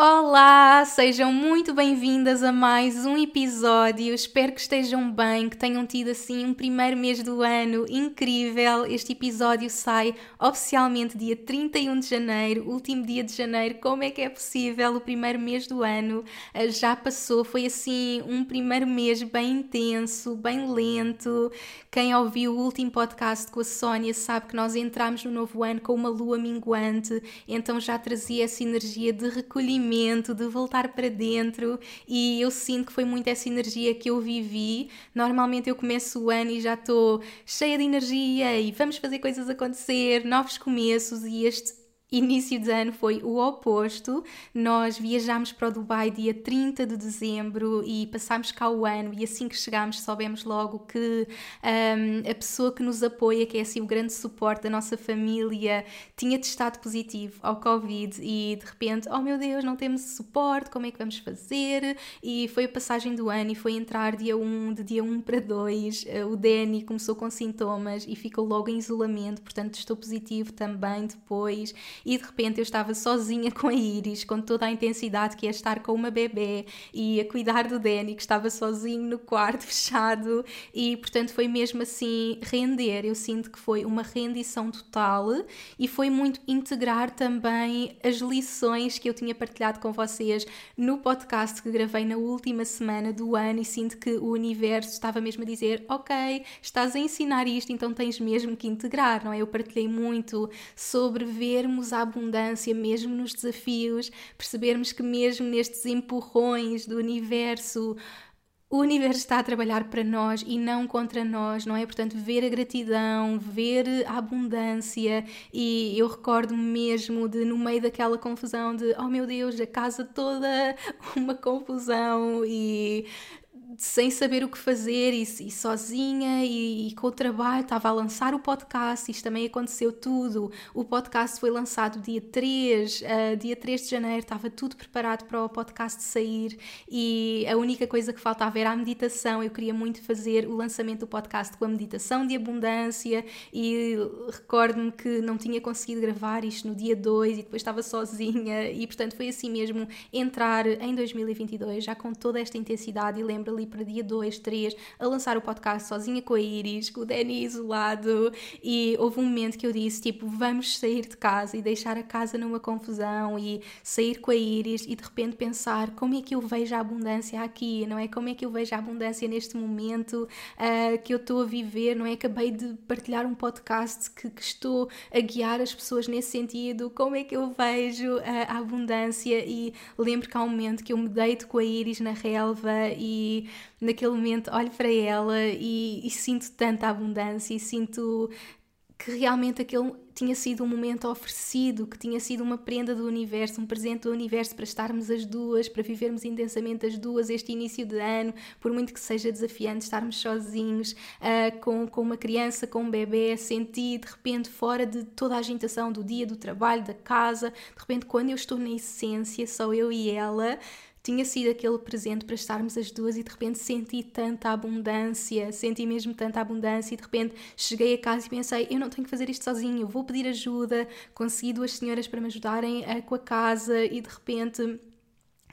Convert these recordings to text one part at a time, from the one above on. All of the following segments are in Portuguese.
Olá, sejam muito bem-vindas a mais um episódio. Espero que estejam bem, que tenham tido assim um primeiro mês do ano incrível. Este episódio sai oficialmente dia 31 de janeiro, último dia de janeiro. Como é que é possível? O primeiro mês do ano eh, já passou. Foi assim um primeiro mês bem intenso, bem lento. Quem ouviu o último podcast com a Sónia sabe que nós entramos no novo ano com uma lua minguante, então já trazia essa energia de recolhimento de voltar para dentro e eu sinto que foi muito essa energia que eu vivi. Normalmente eu começo o ano e já estou cheia de energia e vamos fazer coisas acontecer, novos começos e este início de ano foi o oposto. Nós viajámos para o Dubai dia 30 de dezembro e passámos cá o ano e assim que chegámos soubemos logo que um, a pessoa que nos apoia, que é assim o grande suporte da nossa família, tinha testado positivo ao Covid e de repente, oh meu Deus, não temos suporte, como é que vamos fazer? E foi a passagem do ano e foi entrar dia 1, de dia 1 para 2, uh, o Danny começou com sintomas e ficou logo em isolamento, portanto estou positivo também depois e de repente eu estava sozinha com a Iris, com toda a intensidade que é estar com uma bebê e a cuidar do Danny, que estava sozinho no quarto fechado, e portanto foi mesmo assim render. Eu sinto que foi uma rendição total e foi muito integrar também as lições que eu tinha partilhado com vocês no podcast que gravei na última semana do ano e sinto que o universo estava mesmo a dizer: Ok, estás a ensinar isto, então tens mesmo que integrar, não é? Eu partilhei muito sobre vermos a abundância mesmo nos desafios, percebermos que mesmo nestes empurrões do universo, o universo está a trabalhar para nós e não contra nós, não é? Portanto, ver a gratidão, ver a abundância, e eu recordo-me mesmo de, no meio daquela confusão, de oh meu Deus, a casa toda uma confusão, e sem saber o que fazer e, e sozinha e, e, com o trabalho, estava a lançar o podcast, isto também aconteceu tudo. O podcast foi lançado dia 3, uh, dia 3 de janeiro, estava tudo preparado para o podcast sair e a única coisa que faltava era a meditação. Eu queria muito fazer o lançamento do podcast com a meditação de abundância e recordo-me que não tinha conseguido gravar isto no dia 2 e depois estava sozinha e portanto foi assim mesmo entrar em 2022 já com toda esta intensidade e lembro ali para dia 2, 3, a lançar o podcast sozinha com a Iris, com o Danny isolado, e houve um momento que eu disse, tipo, vamos sair de casa e deixar a casa numa confusão e sair com a Iris e de repente pensar como é que eu vejo a abundância aqui, não é? Como é que eu vejo a abundância neste momento uh, que eu estou a viver, não é? Acabei de partilhar um podcast que, que, estou a guiar as pessoas nesse sentido, como é que eu vejo uh, a abundância e lembro que há um momento que eu me deito com a Iris na relva e naquele momento olho para ela e, e sinto tanta abundância e sinto que realmente aquele tinha sido um momento oferecido, que tinha sido uma prenda do universo, um presente do universo para estarmos as duas, para vivermos intensamente as duas este início de ano, por muito que seja desafiante estarmos sozinhos, uh, com, com uma criança, com um bebê, sentir de repente fora de toda a agitação do dia, do trabalho, da casa, de repente quando eu estou na essência, só eu e ela, tinha sido aquele presente para estarmos as duas e de repente senti tanta abundância, senti mesmo tanta abundância e de repente cheguei a casa e pensei, eu não tenho que fazer isto sozinho, vou pedir ajuda, consegui duas senhoras para me ajudarem uh, com a casa e de repente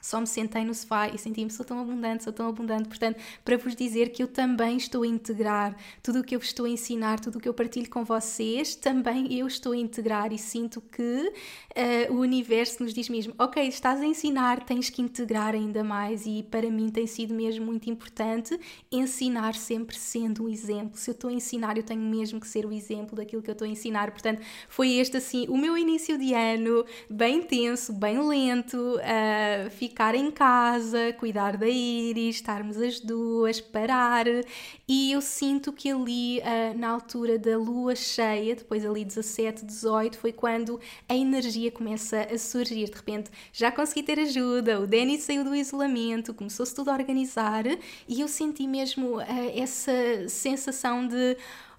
só me sentei no sofá e senti-me sou tão abundante, sou tão abundante. Portanto, para vos dizer que eu também estou a integrar tudo o que eu vos estou a ensinar, tudo o que eu partilho com vocês, também eu estou a integrar e sinto que uh, o universo nos diz mesmo: ok, estás a ensinar, tens que integrar ainda mais. E para mim tem sido mesmo muito importante ensinar sempre sendo um exemplo. Se eu estou a ensinar, eu tenho mesmo que ser o exemplo daquilo que eu estou a ensinar. Portanto, foi este assim o meu início de ano, bem tenso, bem lento, uh, ficar em casa, cuidar da Iris, estarmos as duas, parar. E eu sinto que ali, uh, na altura da lua cheia, depois ali 17, 18, foi quando a energia começa a surgir. De repente já consegui ter ajuda, o Danny saiu do isolamento, começou-se tudo a organizar e eu senti mesmo uh, essa sensação de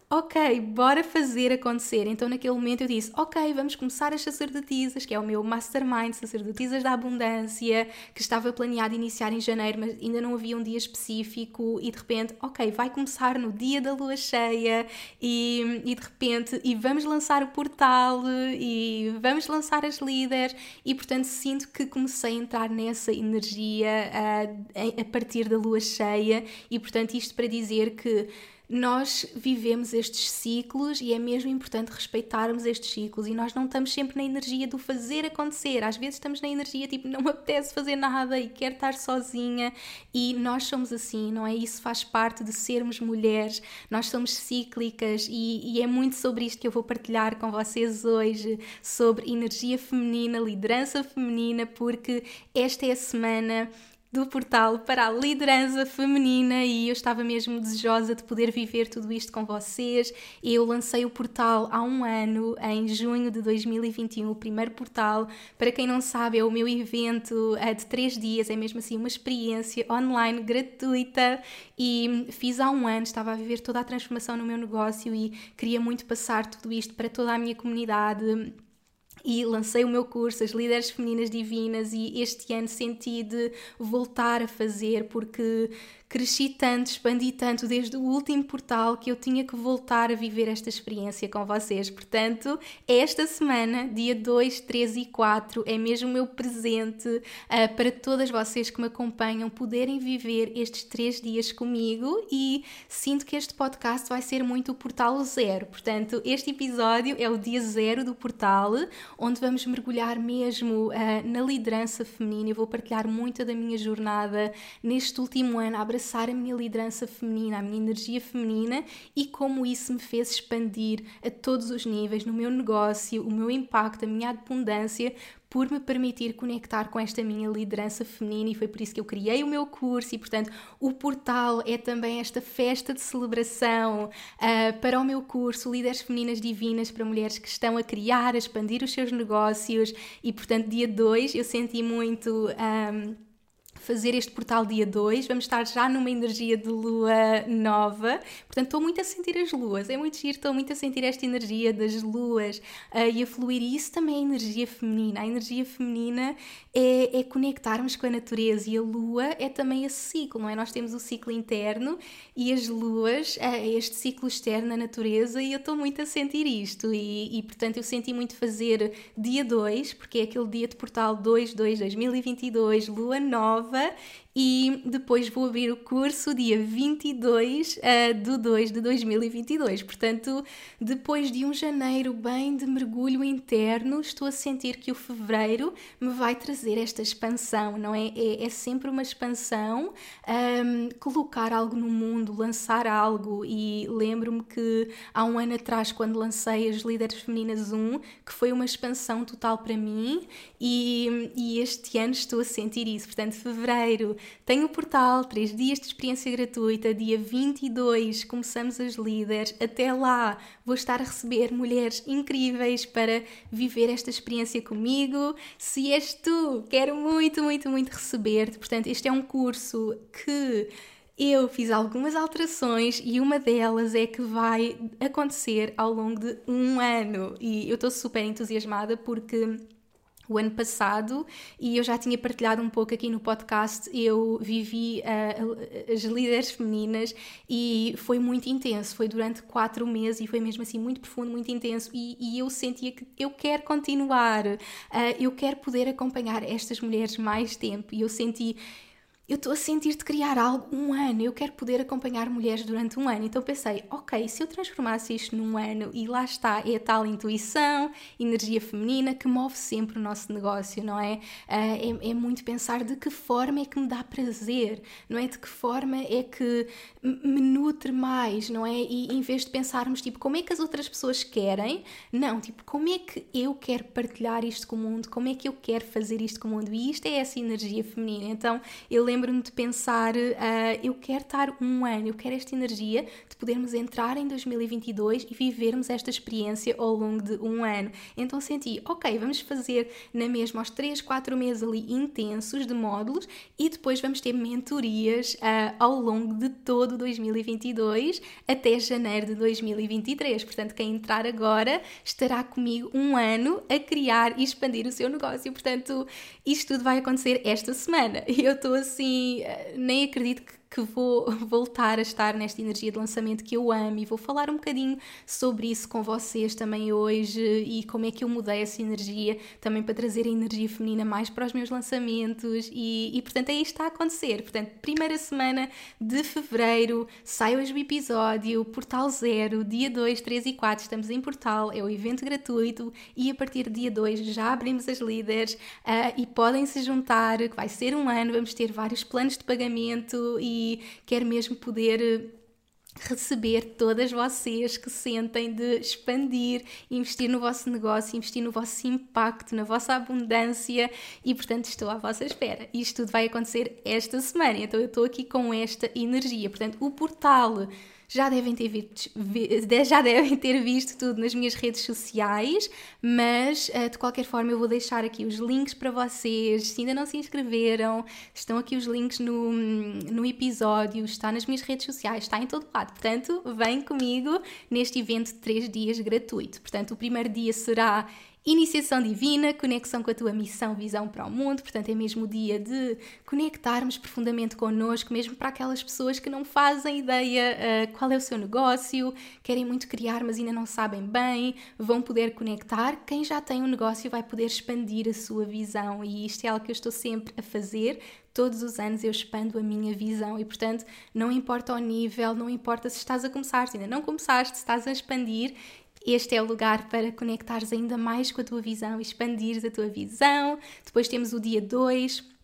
ok, bora fazer acontecer. Então, naquele momento, eu disse: ok, vamos começar as sacerdotisas, que é o meu mastermind, sacerdotisas da abundância, que estava planeado iniciar em janeiro, mas ainda não havia um dia específico. E de repente, ok, vai começar no dia da lua cheia, e, e de repente, e vamos lançar o portal, e vamos lançar as líderes. E portanto, sinto que comecei a entrar nessa energia uh, a partir da lua cheia, e portanto, isto para dizer que nós vivemos estes ciclos e é mesmo importante respeitarmos estes ciclos e nós não estamos sempre na energia do fazer acontecer. Às vezes estamos na energia tipo não me apetece fazer nada e quero estar sozinha e nós somos assim, não é? Isso faz parte de sermos mulheres. Nós somos cíclicas e, e é muito sobre isto que eu vou partilhar com vocês hoje sobre energia feminina, liderança feminina, porque esta é a semana do portal para a liderança feminina e eu estava mesmo desejosa de poder viver tudo isto com vocês. Eu lancei o portal há um ano, em junho de 2021, o primeiro portal. Para quem não sabe, é o meu evento é de três dias, é mesmo assim uma experiência online gratuita e fiz há um ano, estava a viver toda a transformação no meu negócio e queria muito passar tudo isto para toda a minha comunidade e lancei o meu curso, As Líderes Femininas Divinas, e este ano senti de voltar a fazer porque cresci tanto, expandi tanto desde o último portal que eu tinha que voltar a viver esta experiência com vocês. Portanto, esta semana, dia 2, 3 e 4, é mesmo o meu presente uh, para todas vocês que me acompanham poderem viver estes três dias comigo e sinto que este podcast vai ser muito o portal zero. Portanto, este episódio é o dia zero do portal, onde vamos mergulhar mesmo uh, na liderança feminina. Eu vou partilhar muito da minha jornada neste último ano abraçar a minha liderança feminina, a minha energia feminina e como isso me fez expandir a todos os níveis no meu negócio, o meu impacto, a minha abundância, por me permitir conectar com esta minha liderança feminina. E foi por isso que eu criei o meu curso e portanto o portal é também esta festa de celebração uh, para o meu curso Líderes Femininas Divinas para mulheres que estão a criar, a expandir os seus negócios. E portanto dia 2 eu senti muito um, ah, fazer este portal dia 2, vamos estar já numa energia de lua nova, portanto estou muito a sentir as luas, é muito giro, estou muito a sentir esta energia das luas uh, e a fluir, e isso também é energia feminina, a energia feminina é, é conectarmos com a natureza e a lua é também esse ciclo, não é? Nós temos o ciclo interno e as luas é este ciclo externo na natureza e eu estou muito a sentir isto. E, e portanto eu senti muito fazer dia 2, porque é aquele dia de portal 2, 2, 2022, lua nova, nova e depois vou abrir o curso dia 22 uh, de 2 de 2022. Portanto, depois de um janeiro bem de mergulho interno, estou a sentir que o fevereiro me vai trazer esta expansão, não é? É, é sempre uma expansão, um, colocar algo no mundo, lançar algo. E lembro-me que há um ano atrás, quando lancei as Líderes Femininas 1, que foi uma expansão total para mim, e, e este ano estou a sentir isso. Portanto, fevereiro tenho o portal, 3 dias de experiência gratuita, dia 22 começamos as líderes. Até lá vou estar a receber mulheres incríveis para viver esta experiência comigo. Se és tu, quero muito, muito, muito receber-te. Portanto, este é um curso que eu fiz algumas alterações e uma delas é que vai acontecer ao longo de um ano. E eu estou super entusiasmada porque o ano passado e eu já tinha partilhado um pouco aqui no podcast. Eu vivi uh, as líderes femininas e foi muito intenso. Foi durante quatro meses e foi mesmo assim muito profundo, muito intenso. E, e eu sentia que eu quero continuar, uh, eu quero poder acompanhar estas mulheres mais tempo. E eu senti eu estou a sentir de criar algo um ano, eu quero poder acompanhar mulheres durante um ano. Então pensei, ok, se eu transformasse isto num ano e lá está, é a tal intuição, energia feminina que move sempre o nosso negócio, não é? Uh, é, é, muito pensar de que forma é que me dá prazer, não é? De que forma é que me nutre mais, não é? E em vez de pensarmos, tipo, como é que as outras pessoas querem, não, tipo, como é que eu quero partilhar isto com o mundo, como é que eu quero fazer isto com o mundo? E isto é essa energia feminina. Então eu lembro lembro-me de pensar, uh, eu quero estar um ano, eu quero esta energia de podermos entrar em 2022 e vivermos esta experiência ao longo de um ano. Então senti, ok, vamos fazer na mesma aos 3, 4 meses ali intensos de módulos e depois vamos ter mentorias uh, ao longo de todo 2022 até janeiro de 2023. Portanto, quem entrar agora estará comigo um ano a criar e expandir o seu negócio. Portanto, isto tudo vai acontecer esta semana. E eu estou assim assim, nem acredito que que vou voltar a estar nesta energia de lançamento que eu amo e vou falar um bocadinho sobre isso com vocês também hoje e como é que eu mudei essa energia também para trazer a energia feminina mais para os meus lançamentos e, e portanto é isto que está a acontecer. Portanto, primeira semana de fevereiro, sai hoje o episódio, Portal Zero, dia 2, 3 e 4, estamos em Portal, é o evento gratuito e a partir do dia 2 já abrimos as líderes uh, e podem se juntar, que vai ser um ano, vamos ter vários planos de pagamento e quero mesmo poder eh, receber todas vocês que sentem de expandir, investir no vosso negócio, investir no vosso impacto, na vossa abundância e, portanto, estou à vossa espera. Isto tudo vai acontecer esta semana, então eu estou aqui com esta energia. Portanto, o portal já devem ter visto, já devem ter visto tudo nas minhas redes sociais, mas eh, de qualquer forma eu vou deixar aqui os links para vocês. Se ainda não se inscreveram, estão aqui os links no, no episódio, está nas minhas redes sociais, está em todo lado. Portanto, vem comigo neste evento de 3 dias gratuito. Portanto, o primeiro dia será Iniciação divina, conexão com a tua missão, visão para o mundo, portanto é mesmo o dia de conectarmos profundamente connosco, mesmo para aquelas pessoas que não fazem ideia uh, qual é o seu negócio, querem muito criar, mas ainda não sabem bem, vão poder conectar. Quem já tem um negócio vai poder expandir a sua visão e isto é algo que eu estou sempre a fazer. Todos os anos eu expando a minha visão e, portanto, não importa o nível, não importa se estás a começar, se ainda não começaste, se estás a expandir, este é o lugar para conectares ainda mais com a tua visão, expandires a tua visão. Depois temos o dia 2,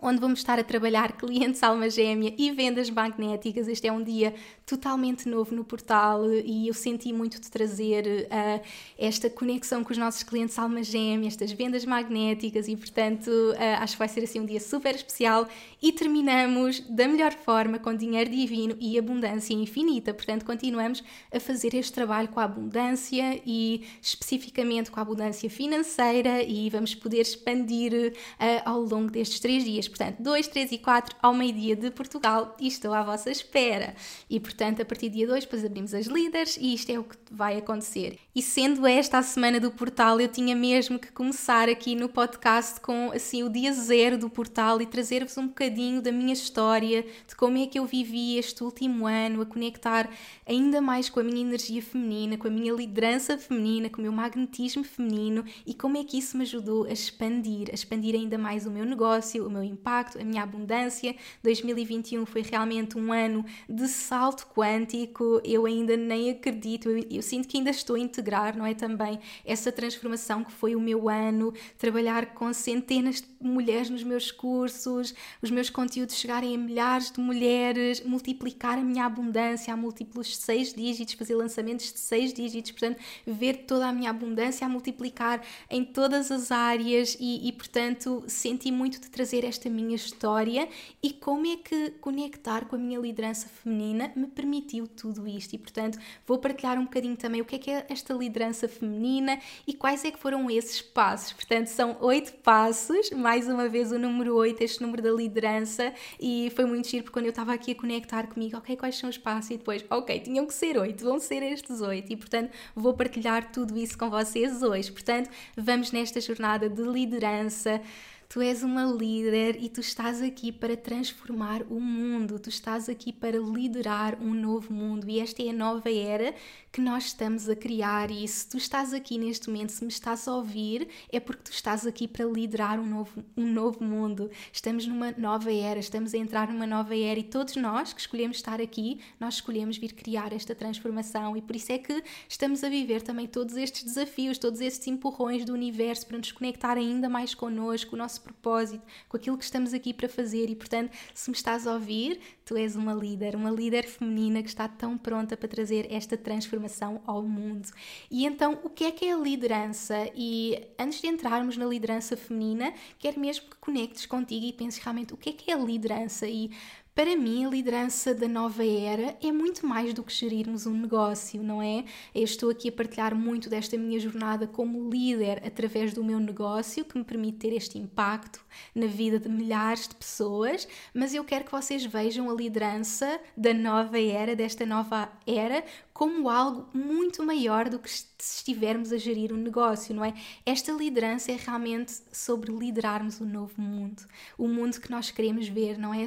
onde vamos estar a trabalhar clientes alma gêmea e vendas magnéticas. Este é um dia totalmente novo no portal e eu senti muito de trazer uh, esta conexão com os nossos clientes alma gêmea, estas vendas magnéticas e, portanto, uh, acho que vai ser assim um dia super especial e terminamos da melhor forma com dinheiro divino e abundância infinita. Portanto, continuamos a fazer este trabalho com a abundância e especificamente com a abundância financeira e vamos poder expandir uh, ao longo destes três dias dias, portanto, 2, 3 e 4 ao meio-dia de Portugal e estou à vossa espera. E portanto, a partir do dia 2, depois abrimos as líderes e isto é o que vai acontecer. E sendo esta a semana do portal, eu tinha mesmo que começar aqui no podcast com assim o dia zero do portal e trazer-vos um bocadinho da minha história, de como é que eu vivi este último ano, a conectar ainda mais com a minha energia feminina, com a minha liderança feminina, com o meu magnetismo feminino e como é que isso me ajudou a expandir, a expandir ainda mais o meu negócio, o meu impacto, a minha abundância. 2021 foi realmente um ano de salto quântico. Eu ainda nem acredito, eu, eu sinto que ainda estou a integrar, não é? Também essa transformação que foi o meu ano, trabalhar com centenas de mulheres nos meus cursos, os meus conteúdos chegarem a milhares de mulheres, multiplicar a minha abundância a múltiplos seis dígitos, fazer lançamentos de seis dígitos, portanto, ver toda a minha abundância a multiplicar em todas as áreas e, e portanto, senti muito de trazer esta esta minha história e como é que conectar com a minha liderança feminina me permitiu tudo isto. E, portanto, vou partilhar um bocadinho também o que é que é esta liderança feminina e quais é que foram esses passos. Portanto, são oito passos, mais uma vez o número oito, este número da liderança, e foi muito giro porque quando eu estava aqui a conectar comigo, ok, quais são os passos? E depois, ok, tinham que ser oito, vão ser estes oito. E, portanto, vou partilhar tudo isso com vocês hoje. Portanto, vamos nesta jornada de liderança. Tu és uma líder e tu estás aqui para transformar o mundo, tu estás aqui para liderar um novo mundo. E esta é a nova era que nós estamos a criar. E se tu estás aqui neste momento, se me estás a ouvir, é porque tu estás aqui para liderar um novo, um novo mundo. Estamos numa nova era, estamos a entrar numa nova era e todos nós que escolhemos estar aqui, nós escolhemos vir criar esta transformação e por isso é que estamos a viver também todos estes desafios, todos estes empurrões do universo para nos conectar ainda mais connosco, o nosso propósito, com aquilo que estamos aqui para fazer. E portanto, se me estás a ouvir, tu és uma líder, uma líder feminina que está tão pronta para trazer esta transformação ao mundo. E então, o que é que é a liderança? E antes de entrarmos na liderança feminina, quero mesmo que conectes contigo e penses realmente o que é que é a liderança e para mim, a liderança da nova era é muito mais do que gerirmos um negócio, não é? Eu estou aqui a partilhar muito desta minha jornada como líder através do meu negócio, que me permite ter este impacto na vida de milhares de pessoas, mas eu quero que vocês vejam a liderança da nova era, desta nova era, como algo muito maior do que se estivermos a gerir um negócio, não é? Esta liderança é realmente sobre liderarmos o um novo mundo, o mundo que nós queremos ver, não é?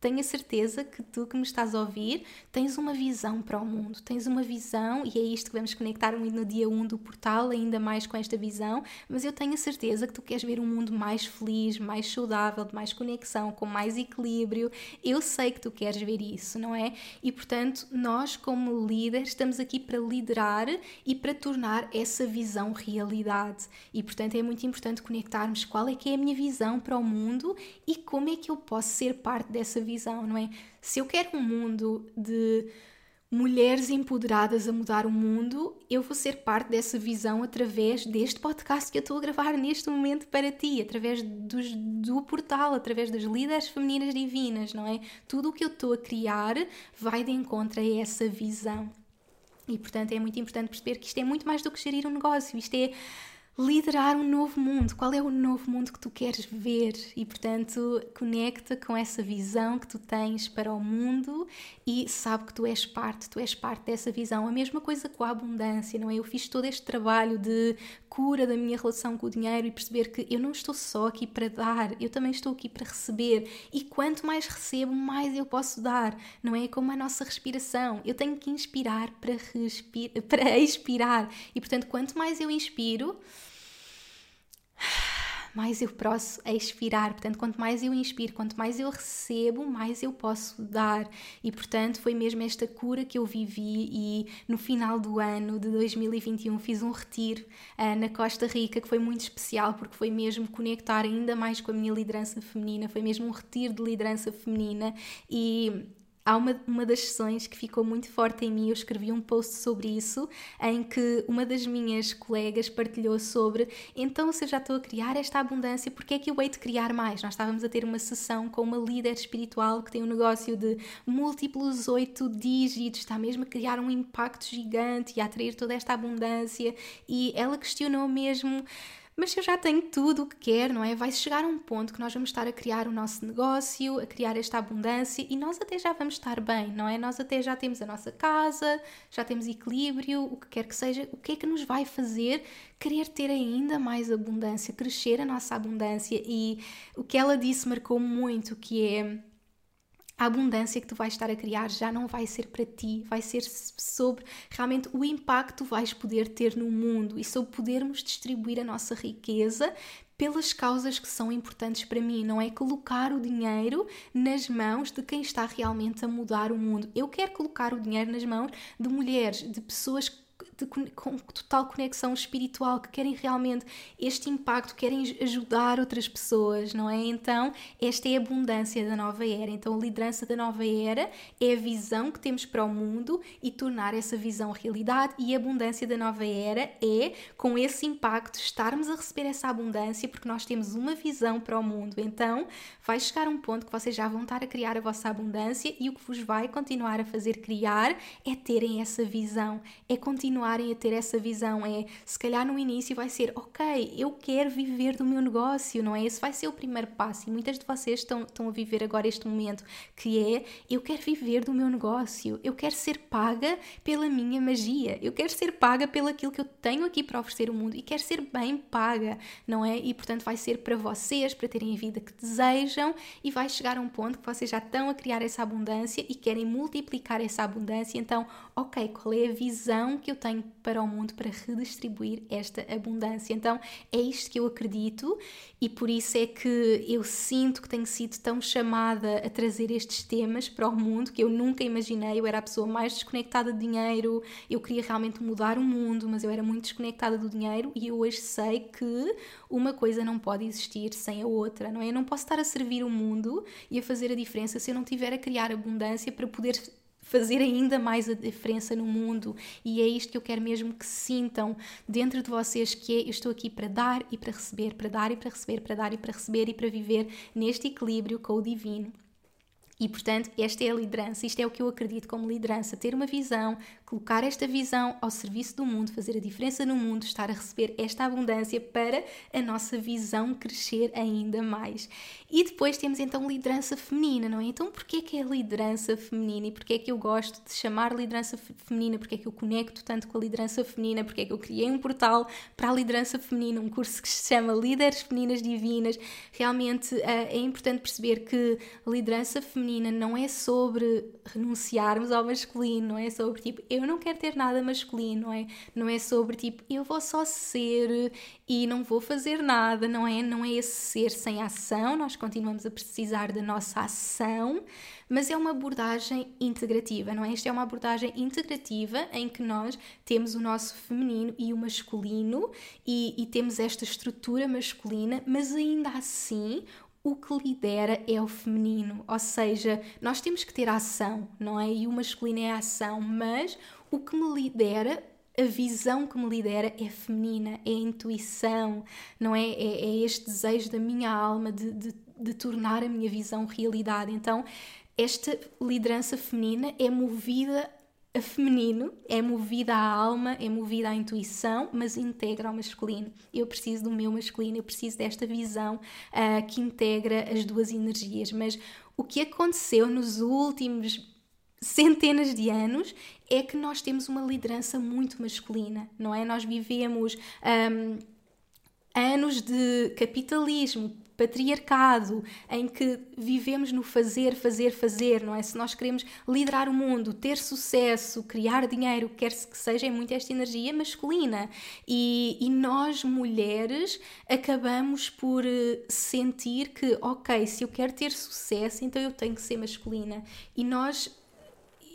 Tenho a certeza que tu que me estás a ouvir tens uma visão para o mundo, tens uma visão, e é isto que vamos conectar muito no dia 1 do portal, ainda mais com esta visão, mas eu tenho a certeza que tu queres ver um mundo mais feliz, mais saudável, de mais conexão, com mais equilíbrio. Eu sei que tu queres ver isso, não é? E portanto, nós, como líderes, estamos aqui para liderar e para tornar essa visão realidade. E portanto, é muito importante conectarmos qual é que é a minha visão para o mundo e como é que eu posso ser parte dessa visão visão, não é? Se eu quero um mundo de mulheres empoderadas a mudar o mundo, eu vou ser parte dessa visão através deste podcast que eu estou a gravar neste momento para ti, através dos, do portal, através das líderes femininas divinas, não é? Tudo o que eu estou a criar vai de encontro a essa visão. E portanto é muito importante perceber que isto é muito mais do que gerir um negócio, isto é liderar um novo mundo. Qual é o novo mundo que tu queres ver? E portanto, conecta com essa visão que tu tens para o mundo e sabe que tu és parte, tu és parte dessa visão. A mesma coisa com a abundância, não é? Eu fiz todo este trabalho de cura da minha relação com o dinheiro e perceber que eu não estou só aqui para dar, eu também estou aqui para receber. E quanto mais recebo, mais eu posso dar, não é? Como a nossa respiração. Eu tenho que inspirar para, respir para expirar. E portanto, quanto mais eu inspiro, mais eu posso expirar. Portanto, quanto mais eu inspiro, quanto mais eu recebo, mais eu posso dar. E, portanto, foi mesmo esta cura que eu vivi. E no final do ano de 2021 fiz um retiro uh, na Costa Rica que foi muito especial porque foi mesmo conectar ainda mais com a minha liderança feminina. Foi mesmo um retiro de liderança feminina. E há uma, uma das sessões que ficou muito forte em mim. Eu escrevi um post sobre isso, em que uma das minhas colegas partilhou sobre então, se eu já estou a criar esta abundância, porque é que eu hei de criar mais? Nós estávamos a ter uma sessão com uma líder espiritual que tem um negócio de múltiplos oito dígitos, está mesmo a criar um impacto gigante e a atrair toda esta abundância, e ela questionou mesmo mas se eu já tenho tudo o que quero, não é? Vai chegar a um ponto que nós vamos estar a criar o nosso negócio, a criar esta abundância e nós até já vamos estar bem, não é? Nós até já temos a nossa casa, já temos equilíbrio, o que quer que seja. O que é que nos vai fazer querer ter ainda mais abundância, crescer a nossa abundância? E o que ela disse marcou muito, que é a abundância que tu vais estar a criar já não vai ser para ti, vai ser sobre realmente o impacto que vais poder ter no mundo e sobre podermos distribuir a nossa riqueza pelas causas que são importantes para mim, não é colocar o dinheiro nas mãos de quem está realmente a mudar o mundo. Eu quero colocar o dinheiro nas mãos de mulheres, de pessoas de, com total conexão espiritual, que querem realmente este impacto, querem ajudar outras pessoas, não é? Então, esta é a abundância da nova era. Então, a liderança da nova era é a visão que temos para o mundo e tornar essa visão realidade, e a abundância da nova era é, com esse impacto, estarmos a receber essa abundância porque nós temos uma visão para o mundo. Então, vai chegar um ponto que vocês já vão estar a criar a vossa abundância e o que vos vai continuar a fazer criar é terem essa visão, é continuarem a ter essa visão. É se calhar no início vai ser, ok, eu quero viver do meu negócio, não é? Esse vai ser o primeiro passo. E muitas de vocês estão, estão a viver agora este momento que é eu quero viver do meu negócio, eu quero ser paga pela minha magia, eu quero ser paga pelo aquilo que eu tenho aqui para oferecer ao mundo e quero ser bem paga, não é? E portanto vai ser para vocês, para terem a vida que desejam e vai chegar a um ponto que vocês já estão a criar essa abundância e querem multiplicar essa abundância. Então, ok, qual é a visão que eu tenho para o mundo para redistribuir esta abundância? Então, é isto que eu acredito e por isso é que eu sinto que tenho sido tão chamada a trazer estes temas para o mundo que eu nunca imaginei. Eu era a pessoa mais desconectada de dinheiro, eu queria realmente mudar o mundo, mas eu era muito desconectada do dinheiro e eu hoje sei que uma coisa não pode existir sem a outra, não é? Eu não posso estar a servir o mundo e a fazer a diferença se eu não tiver a criar abundância para poder fazer ainda mais a diferença no mundo. E é isto que eu quero mesmo que sintam dentro de vocês que é eu estou aqui para dar e para receber, para dar e para receber, para dar e para receber e para viver neste equilíbrio com o divino. E portanto, esta é a liderança, isto é o que eu acredito como liderança: ter uma visão, colocar esta visão ao serviço do mundo, fazer a diferença no mundo, estar a receber esta abundância para a nossa visão crescer ainda mais. E depois temos então liderança feminina, não é? Então, porquê que é liderança feminina e porquê que eu gosto de chamar liderança feminina? Porquê que eu conecto tanto com a liderança feminina? Porquê que eu criei um portal para a liderança feminina, um curso que se chama Líderes Femininas Divinas? Realmente uh, é importante perceber que liderança feminina não é sobre renunciarmos ao masculino, não é sobre tipo, eu não quero ter nada masculino, não é? Não é sobre tipo, eu vou só ser e não vou fazer nada, não é? Não é esse ser sem ação, nós continuamos a precisar da nossa ação, mas é uma abordagem integrativa, não é? Esta é uma abordagem integrativa em que nós temos o nosso feminino e o masculino e, e temos esta estrutura masculina, mas ainda assim o que lidera é o feminino, ou seja, nós temos que ter ação, não é? E o masculino é ação, mas o que me lidera, a visão que me lidera é feminina, é a intuição, não é? É, é este desejo da minha alma de, de, de tornar a minha visão realidade. Então, esta liderança feminina é movida a feminino é movida à alma, é movida à intuição, mas integra o masculino. Eu preciso do meu masculino, eu preciso desta visão uh, que integra as duas energias. Mas o que aconteceu nos últimos centenas de anos é que nós temos uma liderança muito masculina, não é? Nós vivemos um, anos de capitalismo, patriarcado, em que vivemos no fazer, fazer, fazer, não é? Se nós queremos liderar o mundo, ter sucesso, criar dinheiro, quer que seja, é muito esta energia masculina. E, e nós, mulheres, acabamos por eh, sentir que, ok, se eu quero ter sucesso, então eu tenho que ser masculina. E nós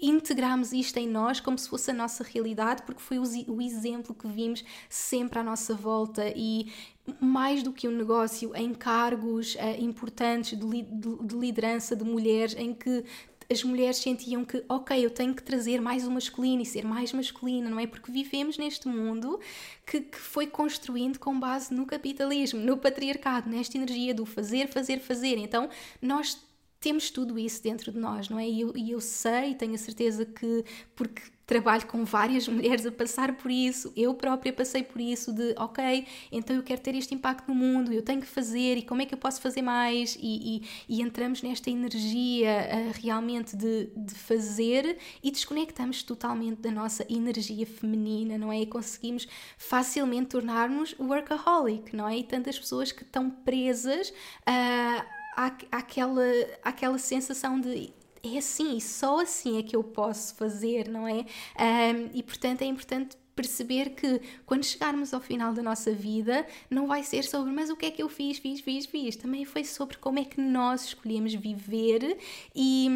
integramos isto em nós como se fosse a nossa realidade, porque foi o, exemplo que vimos sempre à nossa volta e mais do que um negócio em cargos uh, importantes de, li de, de liderança de mulheres em que as mulheres sentiam que, ok, eu tenho que trazer mais o masculino e ser mais masculina, não é? Porque vivemos neste mundo que, que, foi construindo com base no capitalismo, no patriarcado, nesta energia do fazer, fazer, fazer. Então, nós temos tudo isso dentro de nós, não é? E eu, e eu sei, tenho a certeza que, porque trabalho com várias mulheres a passar por isso, eu própria passei por isso de, ok, então eu quero ter este impacto no mundo, eu tenho que fazer e como é que eu posso fazer mais? E, e, e entramos nesta energia uh, realmente de, de fazer e desconectamos totalmente da nossa energia feminina, não é? E conseguimos facilmente tornar-nos workaholic, não é? E tantas pessoas que estão presas a. Uh, aquela, aquela sensação de é assim, só assim é que eu posso fazer, não é? Um, e portanto é importante perceber que quando chegarmos ao final da nossa vida, não vai ser sobre mas o que é que eu fiz, fiz, fiz, fiz. Também foi sobre como é que nós escolhemos viver e,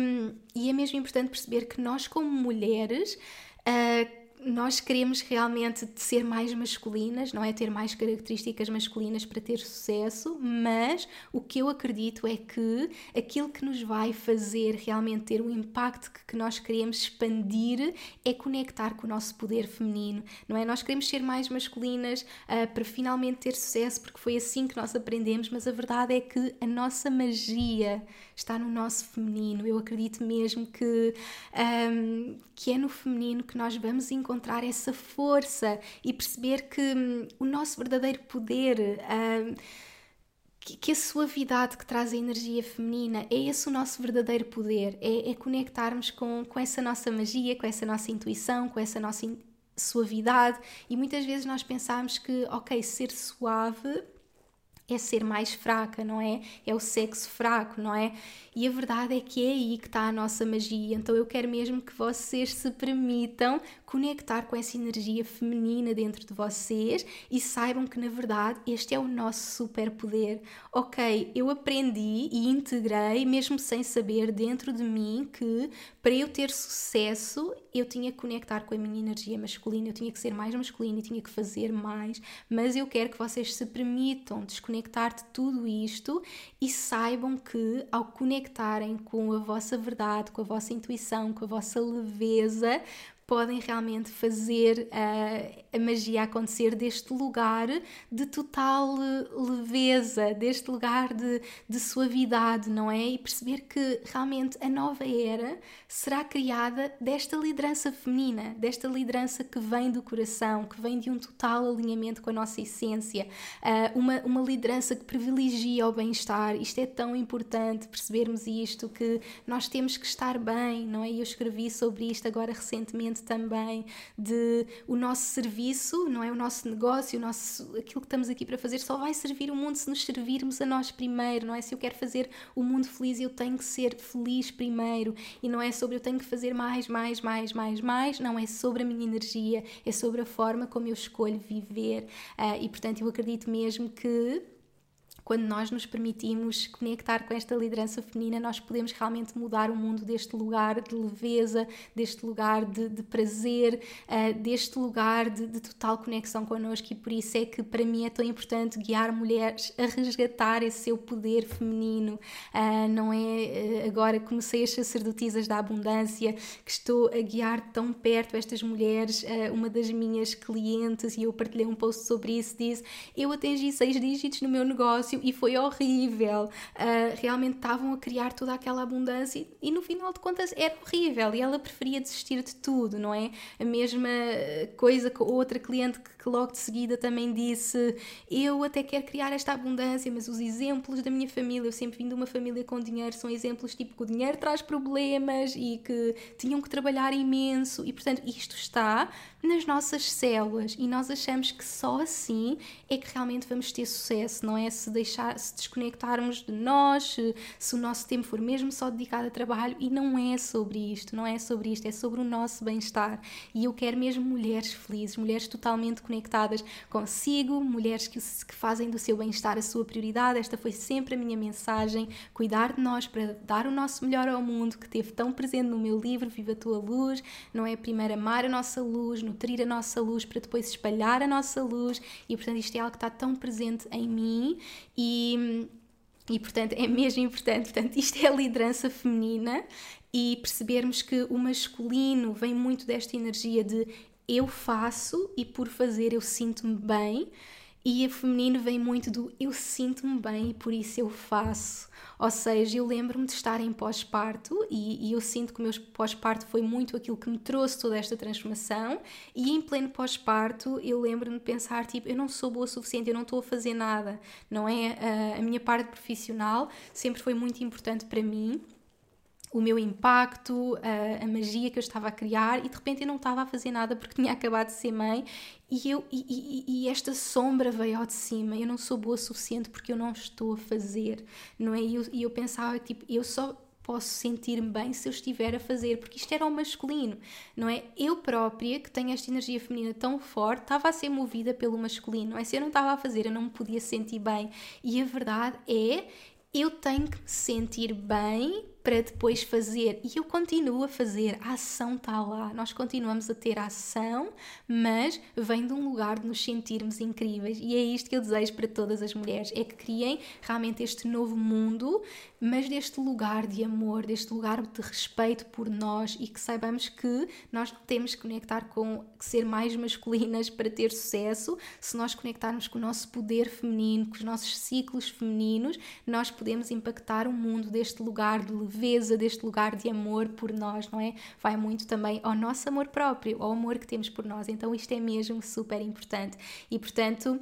e é mesmo importante perceber que nós, como mulheres, uh, nós queremos realmente ser mais masculinas, não é? Ter mais características masculinas para ter sucesso, mas o que eu acredito é que aquilo que nos vai fazer realmente ter o impacto que, que nós queremos expandir é conectar com o nosso poder feminino, não é? Nós queremos ser mais masculinas uh, para finalmente ter sucesso, porque foi assim que nós aprendemos, mas a verdade é que a nossa magia está no nosso feminino. Eu acredito mesmo que, um, que é no feminino que nós vamos encontrar essa força e perceber que um, o nosso verdadeiro poder. Um, que, a suavidade que traz a energia feminina é esse o nosso verdadeiro poder, é, é conectarmos com, com essa nossa magia, com essa nossa intuição, com essa nossa suavidade. E muitas vezes nós pensamos que, ok, ser suave é ser mais fraca, não é? É o sexo fraco, não é? E a verdade é que é aí que está a nossa magia. Então eu quero mesmo que vocês se permitam conectar com essa energia feminina dentro de vocês e saibam que na verdade este é o nosso superpoder. Ok, eu aprendi e integrei, mesmo sem saber, dentro de mim que para eu ter sucesso eu tinha que conectar com a minha energia masculina, eu tinha que ser mais masculina e tinha que fazer mais, mas eu quero que vocês se permitam desconectar de tudo isto e saibam que ao conectar conectarem com a vossa verdade, com a vossa intuição, com a vossa leveza, podem realmente fazer uh, a magia acontecer deste lugar de total leveza, deste lugar de, de suavidade, não é? E perceber que realmente a nova era será criada desta liderança feminina, desta liderança que vem do coração, que vem de um total alinhamento com a nossa essência, uh, uma, uma liderança que privilegia o bem-estar. Isto é tão importante percebermos isto, que nós temos que estar bem, não é? Eu escrevi sobre isto agora recentemente também de o nosso serviço, não é? O nosso negócio, o nosso, aquilo que estamos aqui para fazer só vai servir o mundo se nos servirmos a nós primeiro, não é? Se eu quero fazer o mundo feliz, eu tenho que ser feliz primeiro e não é sobre eu tenho que fazer mais, mais, mais, mais, mais, não é sobre a minha energia, é sobre a forma como eu escolho viver uh, e portanto eu acredito mesmo que quando nós nos permitimos conectar com esta liderança feminina, nós podemos realmente mudar o mundo deste lugar de leveza, deste lugar de, de prazer, uh, deste lugar de, de, total conexão connosco. E por isso é que para mim é tão importante guiar mulheres a resgatar esse seu poder feminino. Uh, não é uh, agora comecei as sacerdotisas da abundância que estou a guiar tão perto estas mulheres. uma das minhas clientes, e eu partilhei um post sobre isso, disse: Eu atingi seis dígitos no meu negócio e foi horrível. Uh, realmente estavam a criar toda aquela abundância e, e, no final de contas era horrível e ela preferia desistir de tudo, não é? A mesma coisa que outra cliente que, que logo de seguida também disse: Eu até quero criar esta abundância, mas os exemplos da minha família, eu sempre vim de uma família com dinheiro, são exemplos tipo que o dinheiro traz problemas e que tinham que trabalhar imenso e portanto isto está nas nossas células e nós achamos que só assim é que realmente vamos ter sucesso, não é? Se, deixar, se desconectarmos de nós, se, o nosso tempo for mesmo só dedicado a trabalho e não é sobre isto, não é sobre isto, é sobre o nosso bem-estar. E eu quero mesmo mulheres felizes, mulheres totalmente conectadas consigo, mulheres que, que fazem do seu bem-estar a sua prioridade. Esta foi sempre a minha mensagem: cuidar de nós para dar o nosso melhor ao mundo, que teve tão presente no meu livro Viva a Tua Luz, não é? Primeiro amar a nossa luz, nutrir a nossa luz para depois espalhar a nossa luz e portanto isto é algo que está tão presente em mim e e portanto é mesmo importante, portanto isto é a liderança feminina e percebermos que o masculino vem muito desta energia de eu faço e por fazer eu sinto-me bem e a feminino vem muito do eu sinto-me bem e por isso eu faço. Ou seja, eu lembro-me de estar em pós-parto e, e, eu sinto que o meu pós-parto foi muito aquilo que me trouxe toda esta transformação. E em pleno pós-parto, eu lembro-me de pensar: tipo, eu não sou boa o suficiente, eu não estou a fazer nada, não é? A minha parte profissional sempre foi muito importante para mim o meu impacto, a, a, magia que eu estava a criar e de repente eu não estava a fazer nada porque tinha acabado de ser mãe e, eu, e, e, e, esta sombra veio ao de cima, eu não sou boa o suficiente porque eu não estou a fazer, não é? E eu, eu pensava, tipo, eu só posso sentir-me bem se eu estiver a fazer, porque isto era o masculino, não é? Eu própria, que tenho esta energia feminina tão forte, estava a ser movida pelo masculino, não é? Se eu não estava a fazer, eu não me podia sentir bem. E a verdade é, eu tenho que me sentir bem para depois fazer. E eu continuo a fazer, a ação está lá, nós continuamos a ter ação, mas vem de um lugar de nos sentirmos incríveis. E é isto que eu desejo para todas as mulheres: é que criem realmente este novo mundo, mas deste lugar de amor, deste lugar de respeito por nós e que saibamos que nós não temos que conectar com ser mais masculinas para ter sucesso. Se nós conectarmos com o nosso poder feminino, com os nossos ciclos femininos, nós podemos impactar o mundo deste lugar de leveza, deste lugar de amor por nós, não é? Vai muito também ao nosso amor próprio, ao amor que temos por nós. Então isto é mesmo super importante. E portanto,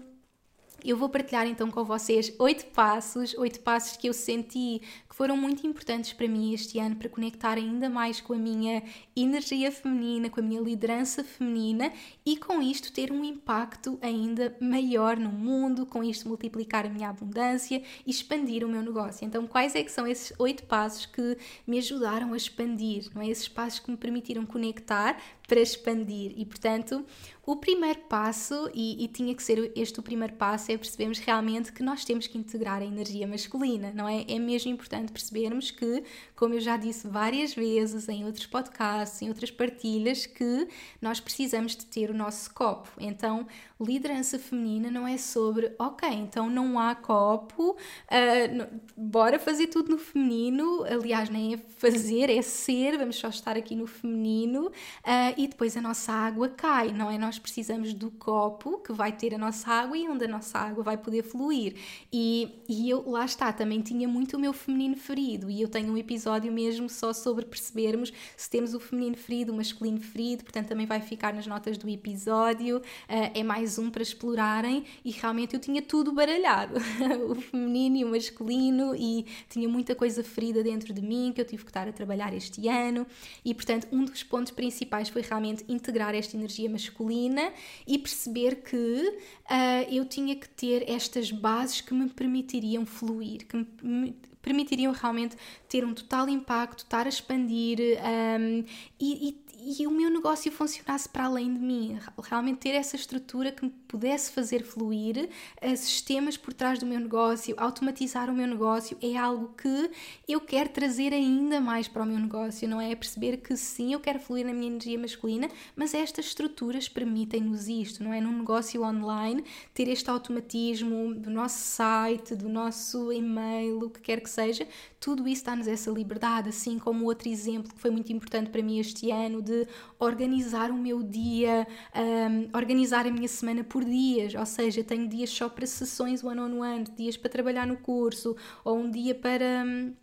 eu vou partilhar então com vocês oito passos, oito passos que eu senti foram muito importantes para mim este ano para conectar ainda mais com a minha energia feminina, com a minha liderança feminina e com isto ter um impacto ainda maior no mundo, com isto multiplicar a minha abundância e expandir o meu negócio. Então, quais é que são esses oito passos que me ajudaram a expandir, não é? Esses passos que me permitiram conectar para expandir. E, portanto, o primeiro passo, e, e, tinha que ser este o primeiro passo, é percebermos realmente que nós temos que integrar a energia masculina, não é? É mesmo importante percebermos que, como eu já disse várias vezes em outros podcasts, em outras partilhas, que nós precisamos de ter o nosso copo. Então, liderança feminina não é sobre, ok, então não há copo, uh, bora fazer tudo no feminino, aliás, nem é fazer, é ser, vamos só estar aqui no feminino. Uh, e depois a nossa água cai, não é? Nós precisamos do copo que vai ter a nossa água e onde a nossa água vai poder fluir. E, e eu, lá está, também tinha muito o meu feminino ferido e eu tenho um episódio mesmo só sobre percebermos se temos o feminino ferido, o masculino ferido, portanto também vai ficar nas notas do episódio. Uh, é mais um para explorarem e realmente eu tinha tudo baralhado, o feminino e o masculino e tinha muita coisa ferida dentro de mim que eu tive que estar a trabalhar este ano. E portanto um dos pontos principais foi realmente integrar esta energia masculina e perceber que uh, eu tinha que ter estas bases que me permitiriam fluir, que me permitiriam realmente ter um total impacto, estar a expandir um, e, e e o meu negócio funcionasse para além de mim, realmente ter essa estrutura que me pudesse fazer fluir, uh, sistemas por trás do meu negócio, automatizar o meu negócio é algo que eu quero trazer ainda mais para o meu negócio, não é? é perceber que sim, eu quero fluir na minha energia masculina, mas estas estruturas permitem-nos isto, não é? Num negócio online, ter este automatismo do nosso site, do nosso e-mail, o que quer que seja, tudo isso dá-nos essa liberdade, assim como outro exemplo que foi muito importante para mim este ano de organizar o meu dia, um, organizar a minha semana por dias, ou seja, tenho dias só para sessões one-on-one, -on -one, dias para trabalhar no curso, ou um dia para. Um,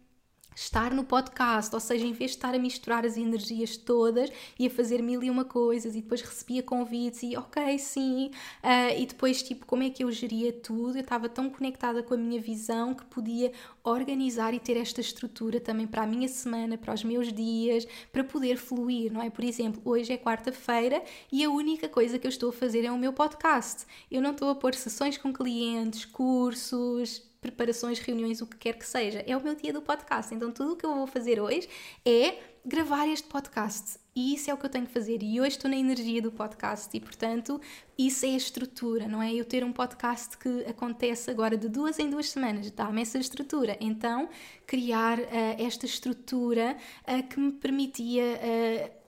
estar no podcast, ou seja, em vez de estar a misturar as energias todas e a fazer mil e uma coisas e depois recebia convites e ok, sim, uh, e depois tipo como é que eu geria tudo, eu estava tão conectada com a minha visão que podia organizar e ter esta estrutura também para a minha semana, para os meus dias, para poder fluir, não é? Por exemplo, hoje é quarta-feira e a única coisa que eu estou a fazer é o meu podcast. Eu não estou a pôr sessões com clientes, cursos, preparações, reuniões, o que quer que seja. É o meu dia do podcast. Então, tudo o que eu vou fazer hoje é gravar este podcast. E isso é o que eu tenho que fazer. E hoje estou na energia do podcast e, portanto, isso é a estrutura, não é? Eu ter um podcast que acontece agora de duas em duas semanas, dá-me essa estrutura. Então, criar uh, esta estrutura uh, que me permitia. Uh,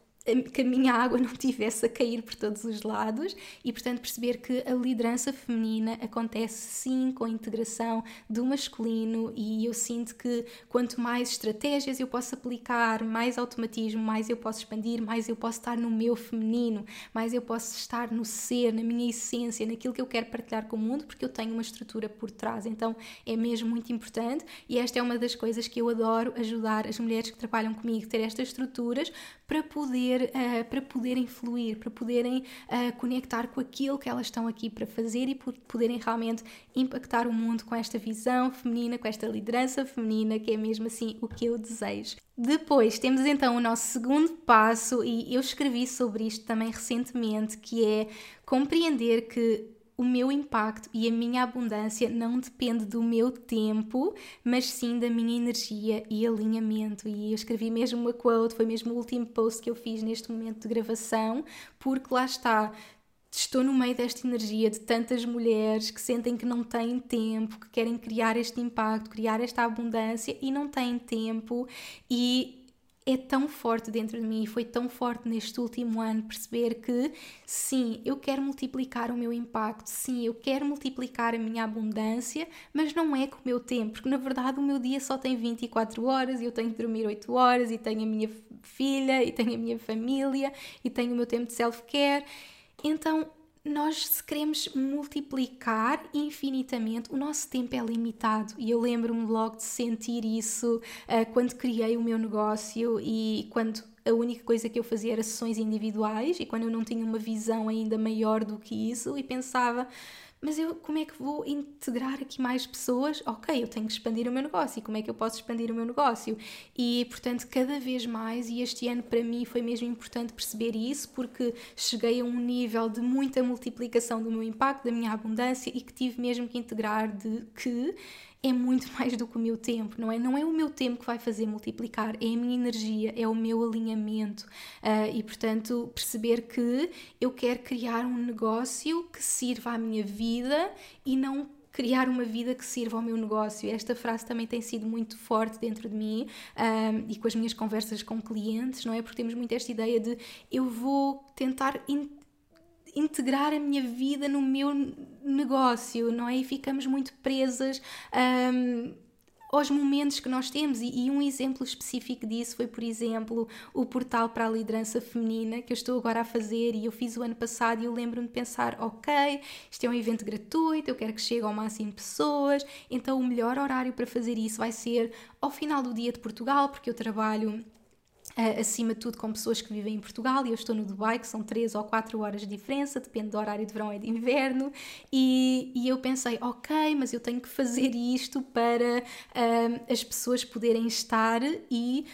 que a minha água não tivesse a cair por todos os lados e, portanto, perceber que a liderança feminina acontece sim com a integração do masculino e eu sinto que quanto mais estratégias eu posso aplicar, mais automatismo, mais eu posso expandir, mais eu posso estar no meu feminino, mais eu posso estar no ser, na minha essência, naquilo que eu quero partilhar com o mundo, porque eu tenho uma estrutura por trás. Então, é mesmo muito importante e esta é uma das coisas que eu adoro ajudar as mulheres que trabalham comigo a ter estas estruturas para poder poder, uh, para poderem fluir, para poderem uh, conectar com aquilo que elas estão aqui para fazer e poderem realmente impactar o mundo com esta visão feminina, com esta liderança feminina, que é mesmo assim o que eu desejo. Depois temos então o nosso segundo passo, e eu escrevi sobre isto também recentemente, que é compreender que o meu impacto e a minha abundância não depende do meu tempo, mas sim da minha energia e alinhamento. E eu escrevi mesmo uma quote, foi mesmo o último post que eu fiz neste momento de gravação, porque lá está, estou no meio desta energia de tantas mulheres que sentem que não têm tempo, que querem criar este impacto, criar esta abundância e não têm tempo e é tão forte dentro de mim e foi tão forte neste último ano perceber que sim, eu quero multiplicar o meu impacto, sim, eu quero multiplicar a minha abundância, mas não é com o meu tempo, porque na verdade o meu dia só tem 24 horas e eu tenho que dormir 8 horas e tenho a minha filha e tenho a minha família e tenho o meu tempo de self-care. Então nós se queremos multiplicar infinitamente, o nosso tempo é limitado. E eu lembro-me logo de sentir isso uh, quando criei o meu negócio e quando a única coisa que eu fazia era sessões individuais e quando eu não tinha uma visão ainda maior do que isso e pensava mas eu como é que vou integrar aqui mais pessoas? Ok, eu tenho que expandir o meu negócio. E como é que eu posso expandir o meu negócio? E portanto, cada vez mais, e este ano para mim foi mesmo importante perceber isso, porque cheguei a um nível de muita multiplicação do meu impacto, da minha abundância e que tive mesmo que integrar de que é muito mais do que o meu tempo, não é? Não é o meu tempo que vai fazer multiplicar, é a minha energia, é o meu alinhamento. Uh, e, portanto, perceber que eu quero criar um negócio que sirva à minha vida e não criar uma vida que sirva ao meu negócio. Esta frase também tem sido muito forte dentro de mim um, ah, e com as minhas conversas com clientes, não é? Porque temos muito esta ideia de eu vou tentar integrar a minha vida no meu negócio, não é? E ficamos muito presas. Um, aos momentos que nós temos. E, e, um exemplo específico disso foi, por exemplo, o portal para a liderança feminina que eu estou agora a fazer e eu fiz o ano passado e eu lembro-me de pensar: ok, isto é um evento gratuito, eu quero que chegue ao máximo de pessoas, então o melhor horário para fazer isso vai ser ao final do dia de Portugal, porque eu trabalho Uh, acima de tudo com pessoas que vivem em Portugal e eu estou no Dubai, que são 3 ou 4 horas de diferença, depende do horário de verão e de inverno, e, e eu pensei, ok, mas eu tenho que fazer isto para uh, as pessoas poderem estar e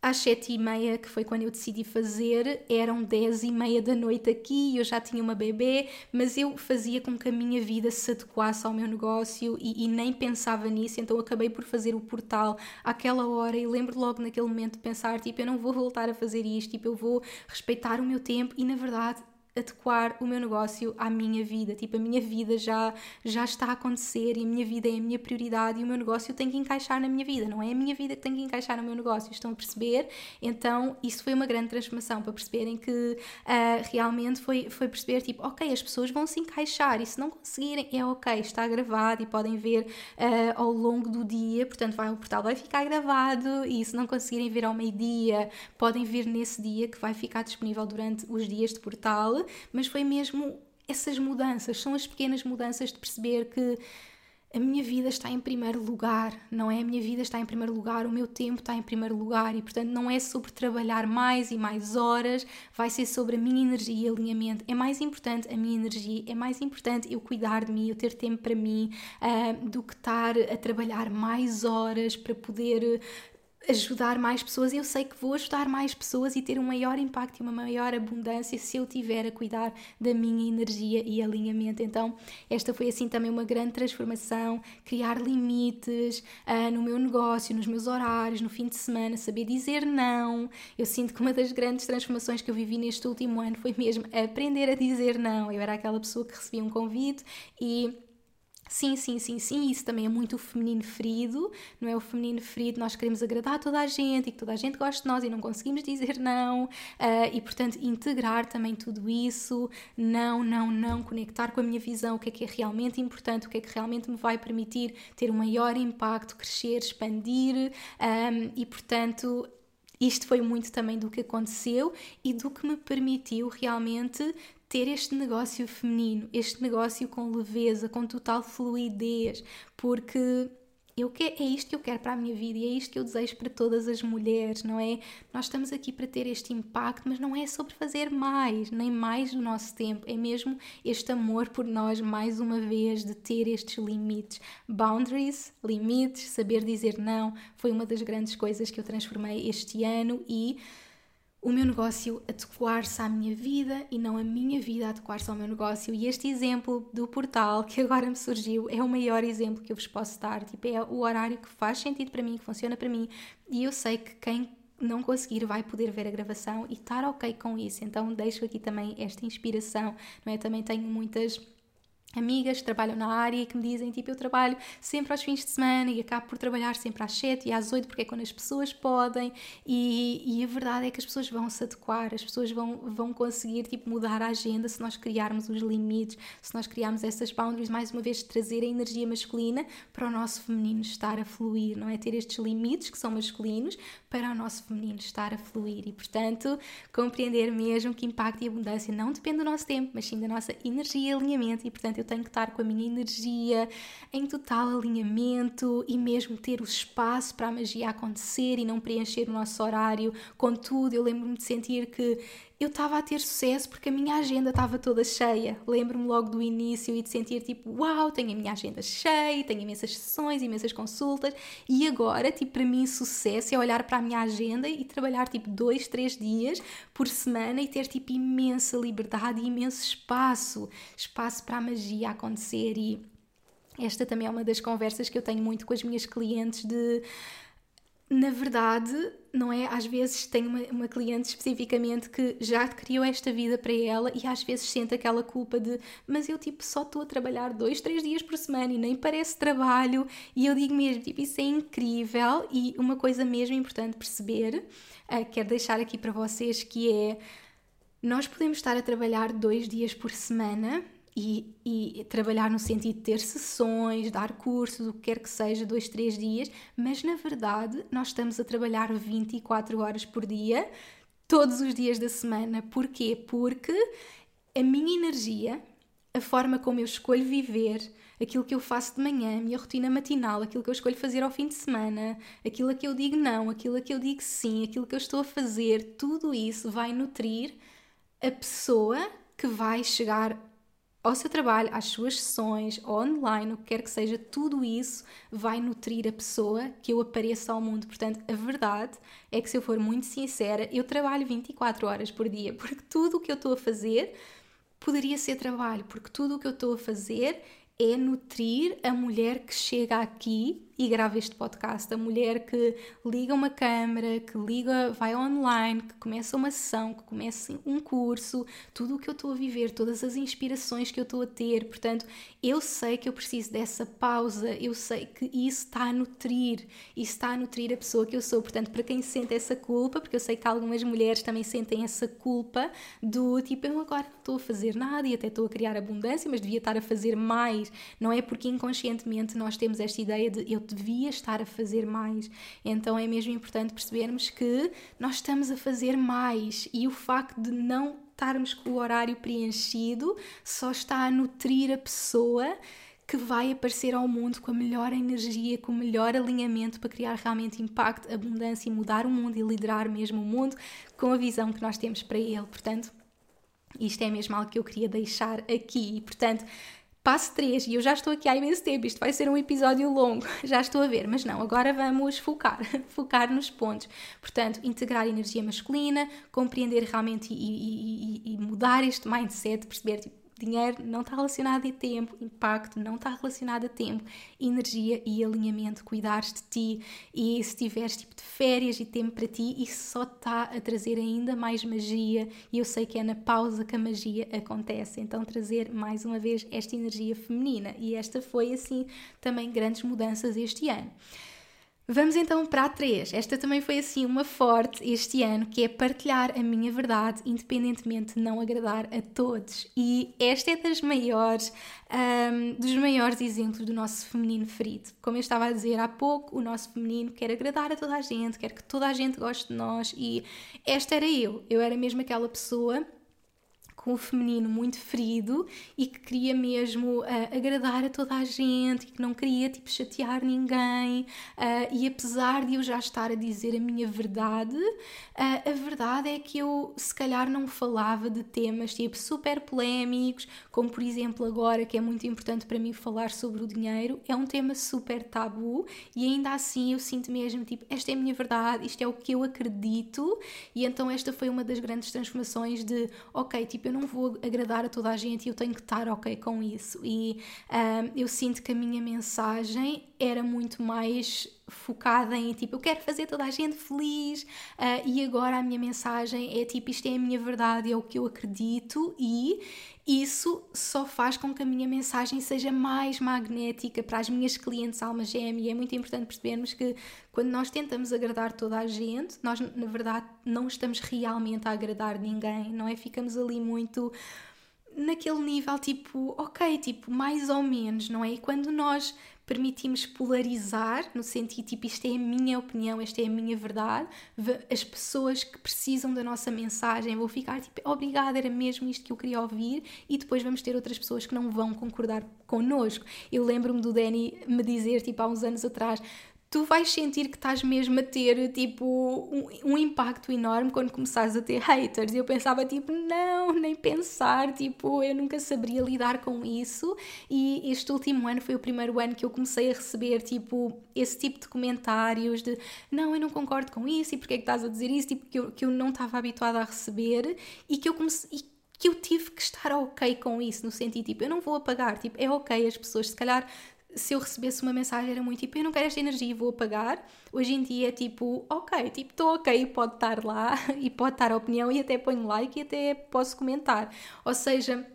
às sete e meia, que foi quando eu decidi fazer, eram dez e meia da noite aqui, eu já tinha uma bebê, mas eu fazia com que a minha vida se adequasse ao meu negócio e, e nem pensava nisso, então acabei por fazer o portal àquela hora e lembro logo naquele momento de pensar, tipo, eu não vou voltar a fazer isto, tipo, eu vou respeitar o meu tempo e na verdade adequar o meu negócio à minha vida. Tipo, a minha vida já, já está a acontecer e a minha vida é a minha prioridade e o meu negócio tem que encaixar na minha vida. Não é a minha vida que tem que encaixar no meu negócio. Estão a perceber? Então, isso foi uma grande transformação para perceberem que uh, realmente foi, foi perceber, tipo, ok, as pessoas vão se encaixar e se não conseguirem, é ok, está gravado e podem ver uh, ao longo do dia. Portanto, vai, o portal vai ficar gravado e se não conseguirem ver ao meio-dia, podem ver nesse dia que vai ficar disponível durante os dias de portal mas foi mesmo essas mudanças, são as pequenas mudanças de perceber que a minha vida está em primeiro lugar, não é? A minha vida está em primeiro lugar, o meu tempo está em primeiro lugar e, portanto, não é sobre trabalhar mais e mais horas, vai ser sobre a minha energia e alinhamento. É mais importante a minha energia, é mais importante eu cuidar de mim, eu ter tempo para mim, uh, do que estar a trabalhar mais horas para poder ajudar mais pessoas. Eu sei que vou ajudar mais pessoas e ter um maior impacto e uma maior abundância se eu tiver a cuidar da minha energia e alinhamento. Então, esta foi assim também uma grande transformação, criar limites uh, no meu negócio, nos meus horários, no fim de semana, saber dizer não. Eu sinto que uma das grandes transformações que eu vivi neste último ano foi mesmo aprender a dizer não. Eu era aquela pessoa que recebia um convite e Sim, sim, sim, sim, isso também é muito o feminino ferido, não é? O feminino ferido, nós queremos agradar toda a gente e que toda a gente goste de nós e não conseguimos dizer não, uh, e portanto integrar também tudo isso, não, não, não, conectar com a minha visão, o que é que é realmente importante, o que é que realmente me vai permitir ter um maior impacto, crescer, expandir, um, ah, e portanto isto foi muito também do que aconteceu e do que me permitiu realmente ter este negócio feminino, este negócio com leveza, com total fluidez, porque eu que, é isto que eu quero para a minha vida e é isto que eu desejo para todas as mulheres, não é? Nós estamos aqui para ter este impacto, mas não é sobre fazer mais, nem mais do nosso tempo, é mesmo este amor por nós, mais uma vez, de ter estes limites. Boundaries, limites, saber dizer não, foi uma das grandes coisas que eu transformei este ano e o meu negócio adequar-se à minha vida e não a minha vida adequar-se ao meu negócio. E este exemplo do portal que agora me surgiu é o maior exemplo que eu vos posso dar. Tipo, é o horário que faz sentido para mim, que funciona para mim. E eu sei que quem não conseguir vai poder ver a gravação e estar ok com isso. Então deixo aqui também esta inspiração, não é? Também tenho muitas amigas que trabalham na área que me dizem tipo eu trabalho sempre aos fins de semana e acabo por trabalhar sempre às 7 e às 8 porque é quando as pessoas podem e, e a verdade é que as pessoas vão se adequar, as pessoas vão, vão conseguir tipo mudar a agenda se nós criarmos os limites, se nós criarmos essas boundaries, mais uma vez trazer a energia masculina para o nosso feminino estar a fluir, não é? Ter estes limites que são masculinos para o nosso feminino estar a fluir e portanto compreender mesmo que impacto e abundância não depende do nosso tempo, mas sim da nossa energia e alinhamento e portanto eu tenho que estar com a minha energia em total alinhamento e mesmo ter o espaço para a magia acontecer e não preencher o nosso horário com tudo. Eu lembro-me de sentir que eu estava a ter sucesso porque a minha agenda estava toda cheia. Lembro-me logo do início e de sentir tipo, uau, tenho a minha agenda cheia, tenho imensas sessões, imensas consultas e agora, tipo, para mim sucesso é olhar para a minha agenda e trabalhar tipo dois, três dias por semana e ter tipo imensa liberdade e imenso espaço, espaço para a magia acontecer e esta também é uma das conversas que eu tenho muito com as minhas clientes de na verdade, não é? Às vezes tenho uma, uma, cliente especificamente que já criou esta vida para ela e às vezes sente aquela culpa de mas eu tipo só estou a trabalhar dois, três dias por semana e nem parece trabalho e eu digo mesmo, tipo, isso é incrível e uma coisa mesmo importante perceber, uh, quero deixar aqui para vocês que é nós podemos estar a trabalhar dois dias por semana e, e, trabalhar no sentido de ter sessões, dar cursos, o que quer que seja, dois, três dias, mas na verdade nós estamos a trabalhar 24 horas por dia, todos os dias da semana. Porquê? Porque a minha energia, a forma como eu escolho viver, aquilo que eu faço de manhã, a minha rotina matinal, aquilo que eu escolho fazer ao fim de semana, aquilo a que eu digo não, aquilo a que eu digo sim, aquilo que eu estou a fazer, tudo isso vai nutrir a pessoa que vai chegar ao seu trabalho, às suas sessões, online, o que quer que seja, tudo isso vai nutrir a pessoa que eu apareça ao mundo. Portanto, a verdade é que, se eu for muito sincera, eu trabalho 24 horas por dia, porque tudo o que eu estou a fazer poderia ser trabalho, porque tudo o que eu estou a fazer é nutrir a mulher que chega aqui e grava este podcast. A mulher que liga uma câmera, que liga, vai online, que começa uma sessão, que começa um curso, tudo o que eu estou a viver, todas as inspirações que eu estou a ter. Portanto, eu sei que eu preciso dessa pausa, eu sei que isso está a nutrir, isso está a nutrir a pessoa que eu sou. Portanto, para quem sente essa culpa, porque eu sei que algumas mulheres também sentem essa culpa do tipo, eu agora não estou a fazer nada e até estou a criar abundância, mas devia estar a fazer mais. Não é porque inconscientemente nós temos esta ideia de eu devia estar a fazer mais. Então é mesmo importante percebermos que nós estamos a fazer mais e o facto de não estarmos com o horário preenchido só está a nutrir a pessoa que vai aparecer ao mundo com a melhor energia, com o melhor alinhamento para criar realmente impacto, abundância e mudar o mundo e liderar mesmo o mundo com a visão que nós temos para ele. Portanto, isto é mesmo algo que eu queria deixar aqui. E, portanto, Passo 3, e eu já estou aqui há imenso tempo, isto vai ser um episódio longo, já estou a ver, mas não, agora vamos focar, focar nos pontos. Portanto, integrar energia masculina, compreender realmente e, e, e mudar este mindset, perceber tipo, Dinheiro não está relacionado a tempo, impacto não está relacionado a tempo, energia e alinhamento, cuidares de ti. E se tiveres tipo de férias e tempo para ti, isso só está a trazer ainda mais magia. E eu sei que é na pausa que a magia acontece, então trazer mais uma vez esta energia feminina. E esta foi assim também grandes mudanças este ano. Vamos então para a 3. Esta também foi assim uma forte este ano, que é partilhar a minha verdade, independentemente de não agradar a todos. E esta é das maiores, um, dos maiores exemplos do nosso feminino ferido. Como eu estava a dizer há pouco, o nosso feminino quer agradar a toda a gente, quer que toda a gente goste de nós, e esta era eu. Eu era mesmo aquela pessoa com o feminino muito ferido e que queria mesmo uh, agradar a toda a gente e que não queria tipo chatear ninguém uh, e apesar de eu já estar a dizer a minha verdade uh, a verdade é que eu se calhar não falava de temas tipo super polémicos como por exemplo agora que é muito importante para mim falar sobre o dinheiro é um tema super tabu e ainda assim eu sinto mesmo tipo esta é a minha verdade isto é o que eu acredito e então esta foi uma das grandes transformações de ok tipo eu não vou agradar a toda a gente e eu tenho que estar ok com isso. E um, eu sinto que a minha mensagem era muito mais focada em tipo, eu quero fazer toda a gente feliz uh, e agora a minha mensagem é tipo, isto é a minha verdade, é o que eu acredito e isso só faz com que a minha mensagem seja mais magnética para as minhas clientes alma gêmea e é muito importante percebermos que quando nós tentamos agradar toda a gente, nós na verdade não estamos realmente a agradar ninguém, não é? Ficamos ali muito naquele nível tipo, ok, tipo, mais ou menos, não é? E quando nós permitimos polarizar, no sentido tipo, isto é a minha opinião, esta é a minha verdade, as pessoas que precisam da nossa mensagem vão ficar tipo, obrigada, era mesmo isto que eu queria ouvir, e depois vamos ter outras pessoas que não vão concordar connosco. Eu lembro-me do Danny me dizer, tipo, há uns anos atrás, tu vais sentir que estás mesmo a ter tipo um, um, impacto enorme quando começares a ter haters. E eu pensava tipo, não, nem pensar, tipo, eu nunca saberia lidar com isso. E este último ano foi o primeiro ano que eu comecei a receber tipo esse tipo de comentários de não, eu não concordo com isso e porque é que estás a dizer isso, tipo, que eu, que eu não estava habituada a receber e que eu comecei que eu tive que estar ok com isso, no sentido tipo, eu não vou apagar, tipo, é ok as pessoas, se calhar se eu recebesse uma mensagem era muito tipo, eu não quero esta energia, vou apagar. Hoje em dia é tipo, ok, tipo, estou ok, pode estar lá e pode estar a opinião e até ponho like e até posso comentar. Ou seja,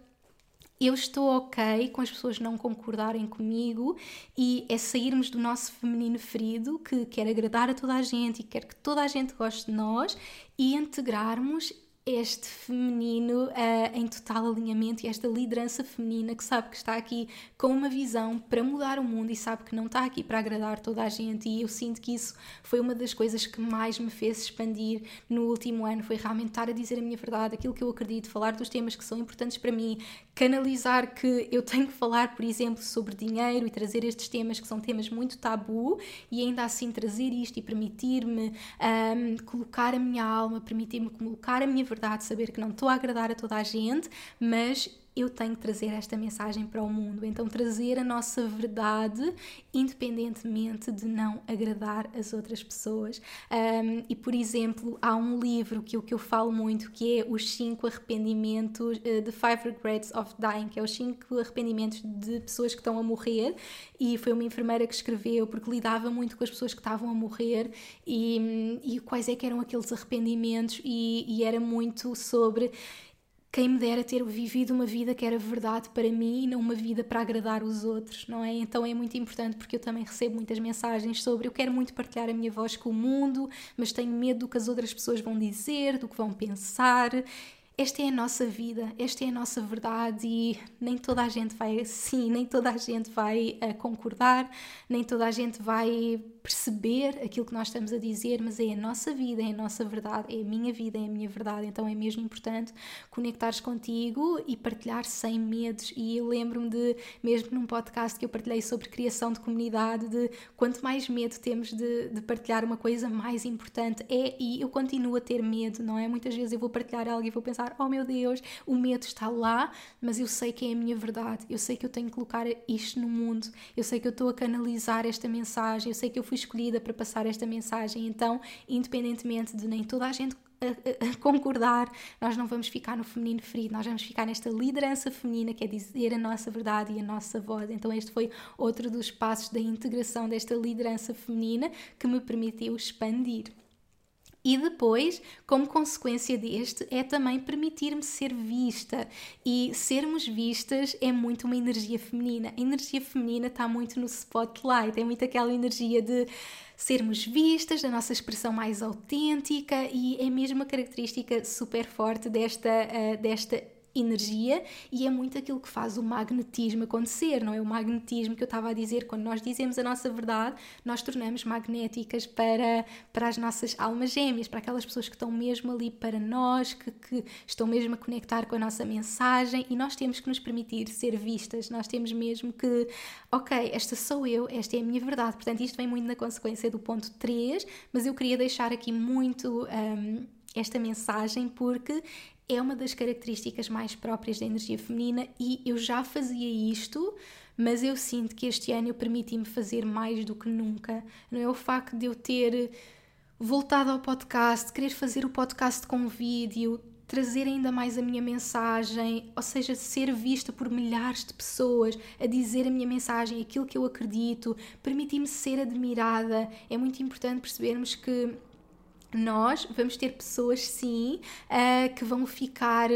eu estou ok com as pessoas não concordarem comigo e é sairmos do nosso feminino ferido que quer agradar a toda a gente e quer que toda a gente goste de nós e integrarmos este feminino uh, em total alinhamento e esta liderança feminina que sabe que está aqui com uma visão para mudar o mundo e sabe que não está aqui para agradar toda a gente. E eu sinto que isso foi uma das coisas que mais me fez expandir no último ano foi realmente estar a dizer a minha verdade, aquilo que eu acredito, falar dos temas que são importantes para mim, canalizar que eu tenho que falar, por exemplo, sobre dinheiro e trazer estes temas que são temas muito tabu e ainda assim trazer isto e permitir-me um, colocar a minha alma, permitir-me colocar a minha verdade, saber que não estou a agradar a toda a gente, mas eu tenho que trazer esta mensagem para o mundo. Então, trazer a nossa verdade, independentemente de não agradar as outras pessoas. Um, e, por exemplo, há um livro que, que eu falo muito que é Os cinco Arrependimentos, uh, The Five Regrets of Dying, que é os cinco arrependimentos de pessoas que estão a morrer. E foi uma enfermeira que escreveu, porque lidava muito com as pessoas que estavam a morrer e, e quais é que eram aqueles arrependimentos, e, e era muito sobre quem me dera ter vivido uma vida que era verdade para mim e não uma vida para agradar os outros, não é? Então é muito importante porque eu também recebo muitas mensagens sobre eu quero muito partilhar a minha voz com o mundo, mas tenho medo do que as outras pessoas vão dizer, do que vão pensar esta é a nossa vida, esta é a nossa verdade e nem toda a gente vai sim, nem toda a gente vai uh, concordar, nem toda a gente vai perceber aquilo que nós estamos a dizer, mas é a nossa vida, é a nossa verdade, é a minha vida, é a minha verdade, então é mesmo importante conectares contigo e partilhar sem medos. E eu lembro-me de, mesmo num podcast que eu partilhei sobre criação de comunidade, de quanto mais medo temos de, de partilhar uma coisa, mais importante é, e eu continuo a ter medo, não é? Muitas vezes eu vou partilhar algo e vou pensar pensar: oh meu Deus, o medo está lá, mas eu sei que é a minha verdade, eu sei que eu tenho que colocar isto no mundo, eu sei que eu estou a canalizar esta mensagem, eu sei que eu fui escolhida para passar esta mensagem, então, independentemente de nem toda a gente a, concordar, nós não vamos ficar no feminino ferido, nós vamos ficar nesta liderança feminina que é dizer a nossa verdade e a nossa voz. Então, este foi outro dos passos da integração desta liderança feminina que me permitiu expandir. E depois, como consequência deste, é também permitir-me ser vista. E sermos vistas é muito uma energia feminina. A energia feminina está muito no spotlight, é muito aquela energia de sermos vistas, da nossa expressão mais autêntica e é mesmo uma característica super forte desta, uh, desta energia e é muito aquilo que faz o magnetismo acontecer, não é? O magnetismo que eu estava a dizer, quando nós dizemos a nossa verdade, nós tornamos magnéticas para, para as nossas almas gêmeas, para aquelas pessoas que estão mesmo ali para nós, que, que estão mesmo a conectar com a nossa mensagem e nós temos que nos permitir ser vistas, nós temos mesmo que, ok, esta sou eu, esta é a minha verdade, portanto isto vem muito na consequência do ponto 3, mas eu queria deixar aqui muito. Um, esta mensagem porque é uma das características mais próprias da energia feminina e eu já fazia isto, mas eu sinto que este ano eu permiti-me fazer mais do que nunca. Não é o facto de eu ter voltado ao podcast, querer fazer o podcast com vídeo, trazer ainda mais a minha mensagem, ou seja, ser vista por milhares de pessoas, a dizer a minha mensagem, aquilo que eu acredito, permitir-me ser admirada. É muito importante percebermos que nós vamos ter pessoas, sim, uh, que vão ficar uh,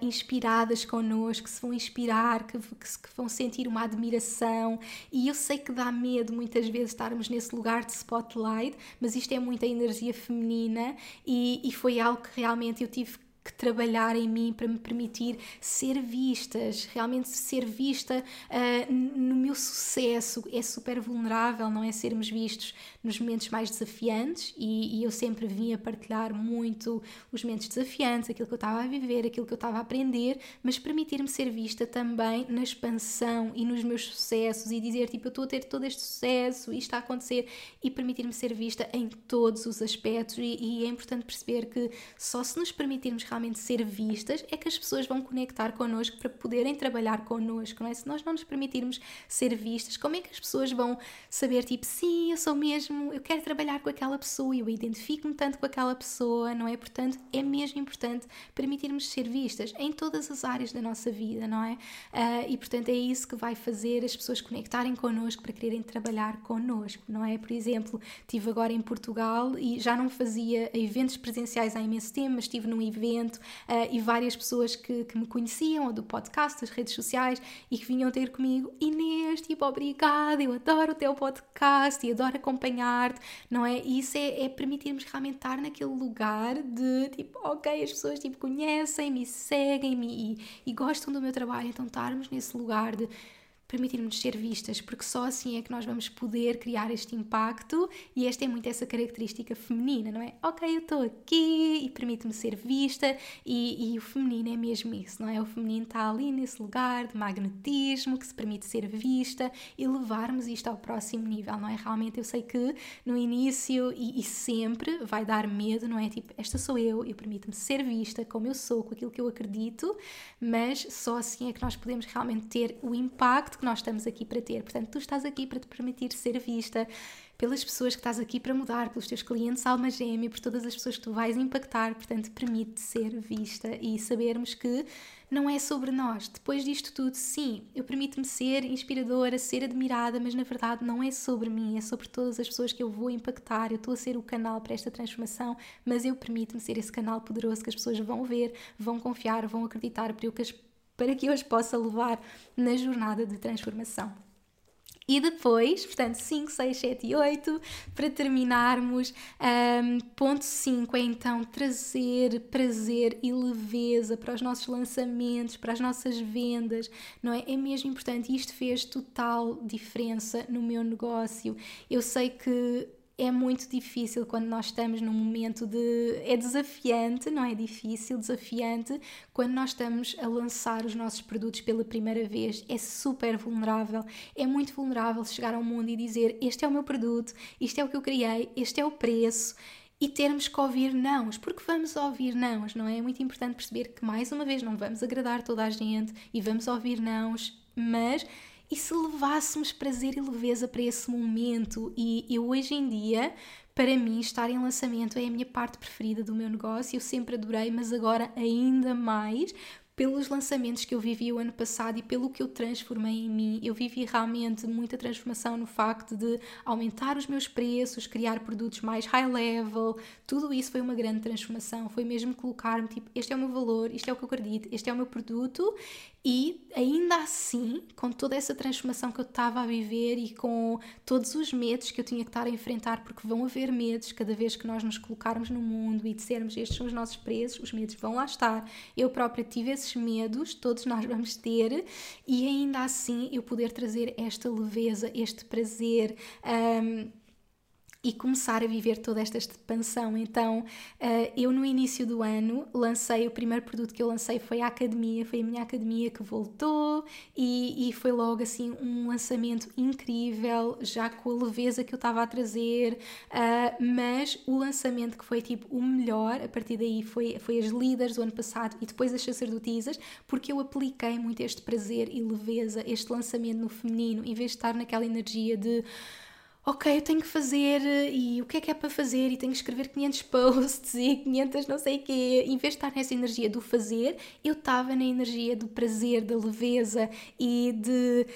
inspiradas connosco, que se vão inspirar, que, que, que, vão sentir uma admiração. E eu sei que dá medo muitas vezes estarmos nesse lugar de spotlight, mas isto é muita energia feminina e, e foi algo que realmente eu tive que trabalhar em mim para me permitir ser vistas, realmente ser vista uh, no meu sucesso. É super vulnerável, não é? Sermos vistos nos momentos mais desafiantes e, e eu sempre vim a partilhar muito os momentos desafiantes, aquilo que eu estava a viver, aquilo que eu estava a aprender, mas permitir-me ser vista também na expansão e nos meus sucessos e dizer tipo, eu estou a ter todo este sucesso, isto está a acontecer e permitir-me ser vista em todos os aspectos e, e é importante perceber que só se nos permitirmos realmente ser vistas, é que as pessoas vão conectar connosco para poderem trabalhar connosco, não é? Se nós não nos permitirmos ser vistas, como é que as pessoas vão saber, tipo, sim, eu sou mesmo, eu quero trabalhar com aquela pessoa, eu identifico-me tanto com aquela pessoa, não é? Portanto, é mesmo importante permitirmos ser vistas em todas as áreas da nossa vida, não é? Uh, e portanto, é isso que vai fazer as pessoas conectarem connosco para quererem trabalhar connosco, não é? Por exemplo, estive agora em Portugal e já não fazia eventos presenciais há imenso tempo, mas estive num evento uh, e várias pessoas que, que me conheciam, ou do podcast, das redes sociais, e que vinham ter comigo, Inês, tipo, obrigada, eu adoro o teu podcast e adoro acompanhar-te, não é? E isso é, é permitirmos realmente estar naquele lugar de, tipo, ok, as pessoas, tipo, conhecem-me, seguem-me e, e gostam do meu trabalho, então estarmos nesse lugar de permitirmos ser vistas, porque só assim é que nós vamos poder criar este impacto e esta é muito essa característica feminina, não é? Ok, eu estou aqui e permite-me ser vista e, e, o feminino é mesmo isso, não é? O feminino está ali nesse lugar de magnetismo que se permite ser vista e levarmos isto ao próximo nível, não é? Realmente eu sei que no início e, e sempre vai dar medo, não é? Tipo, esta sou eu, eu permito-me ser vista como eu sou, com aquilo que eu acredito, mas só assim é que nós podemos realmente ter o impacto que nós estamos aqui para ter. Portanto, tu estás aqui para te permitir ser vista pelas pessoas que estás aqui para mudar, pelos teus clientes alma gêmea, por todas as pessoas que tu vais impactar. Portanto, permite ser vista e sabermos que não é sobre nós. Depois disto tudo, sim, eu permito-me ser inspiradora, ser admirada, mas na verdade não é sobre mim, é sobre todas as pessoas que eu vou impactar. Eu estou a ser o canal para esta transformação, mas eu permito-me ser esse canal poderoso que as pessoas vão ver, vão confiar, vão acreditar, para eu que as para que eu os possa levar na jornada de transformação. E depois, portanto, 5, 6, 7 e 8, para terminarmos, um, ponto 5 é então trazer prazer e leveza para os nossos lançamentos, para as nossas vendas, não é? É mesmo importante isto fez total diferença no meu negócio. Eu sei que é muito difícil quando nós estamos num momento de. É desafiante, não é difícil, desafiante, quando nós estamos a lançar os nossos produtos pela primeira vez. É super vulnerável. É muito vulnerável chegar ao mundo e dizer: Este é o meu produto, isto é o que eu criei, este é o preço e termos que ouvir nãos, porque vamos ouvir nãos, não é? É muito importante perceber que, mais uma vez, não vamos agradar toda a gente e vamos ouvir nãos, mas e se levássemos prazer e leveza para esse momento? E eu hoje em dia, para mim, estar em lançamento é a minha parte preferida do meu negócio. Eu sempre adorei, mas agora ainda mais, pelos lançamentos que eu vivi o ano passado e pelo que eu transformei em mim. Eu vivi realmente muita transformação no facto de aumentar os meus preços, criar produtos mais high level. Tudo isso foi uma grande transformação. Foi mesmo colocar-me tipo, este é o meu valor, isto é o que eu acredito, este é o meu produto e ainda assim, com toda essa transformação que eu estava a viver e com todos os medos que eu tinha que estar a enfrentar, porque vão haver medos cada vez que nós nos colocarmos no mundo e dissermos estes são os nossos preços, os medos vão lá estar. Eu própria tive esses medos, todos nós vamos ter, e ainda assim eu poder trazer esta leveza, este prazer. Um, e começar a viver toda esta expansão. Então, uh, eu no início do ano lancei, o primeiro produto que eu lancei foi a academia, foi a minha academia que voltou e, e foi logo assim um lançamento incrível, já com a leveza que eu estava a trazer, uh, mas o lançamento que foi tipo o melhor, a partir daí foi, foi as líderes do ano passado e depois as sacerdotisas, porque eu apliquei muito este prazer e leveza, este lançamento no feminino, em vez de estar naquela energia de ok, eu tenho que fazer e o que é que é para fazer e tenho que escrever 500 posts e 500 não sei o quê. Em vez de estar nessa energia do fazer, eu estava na energia do prazer, da leveza e de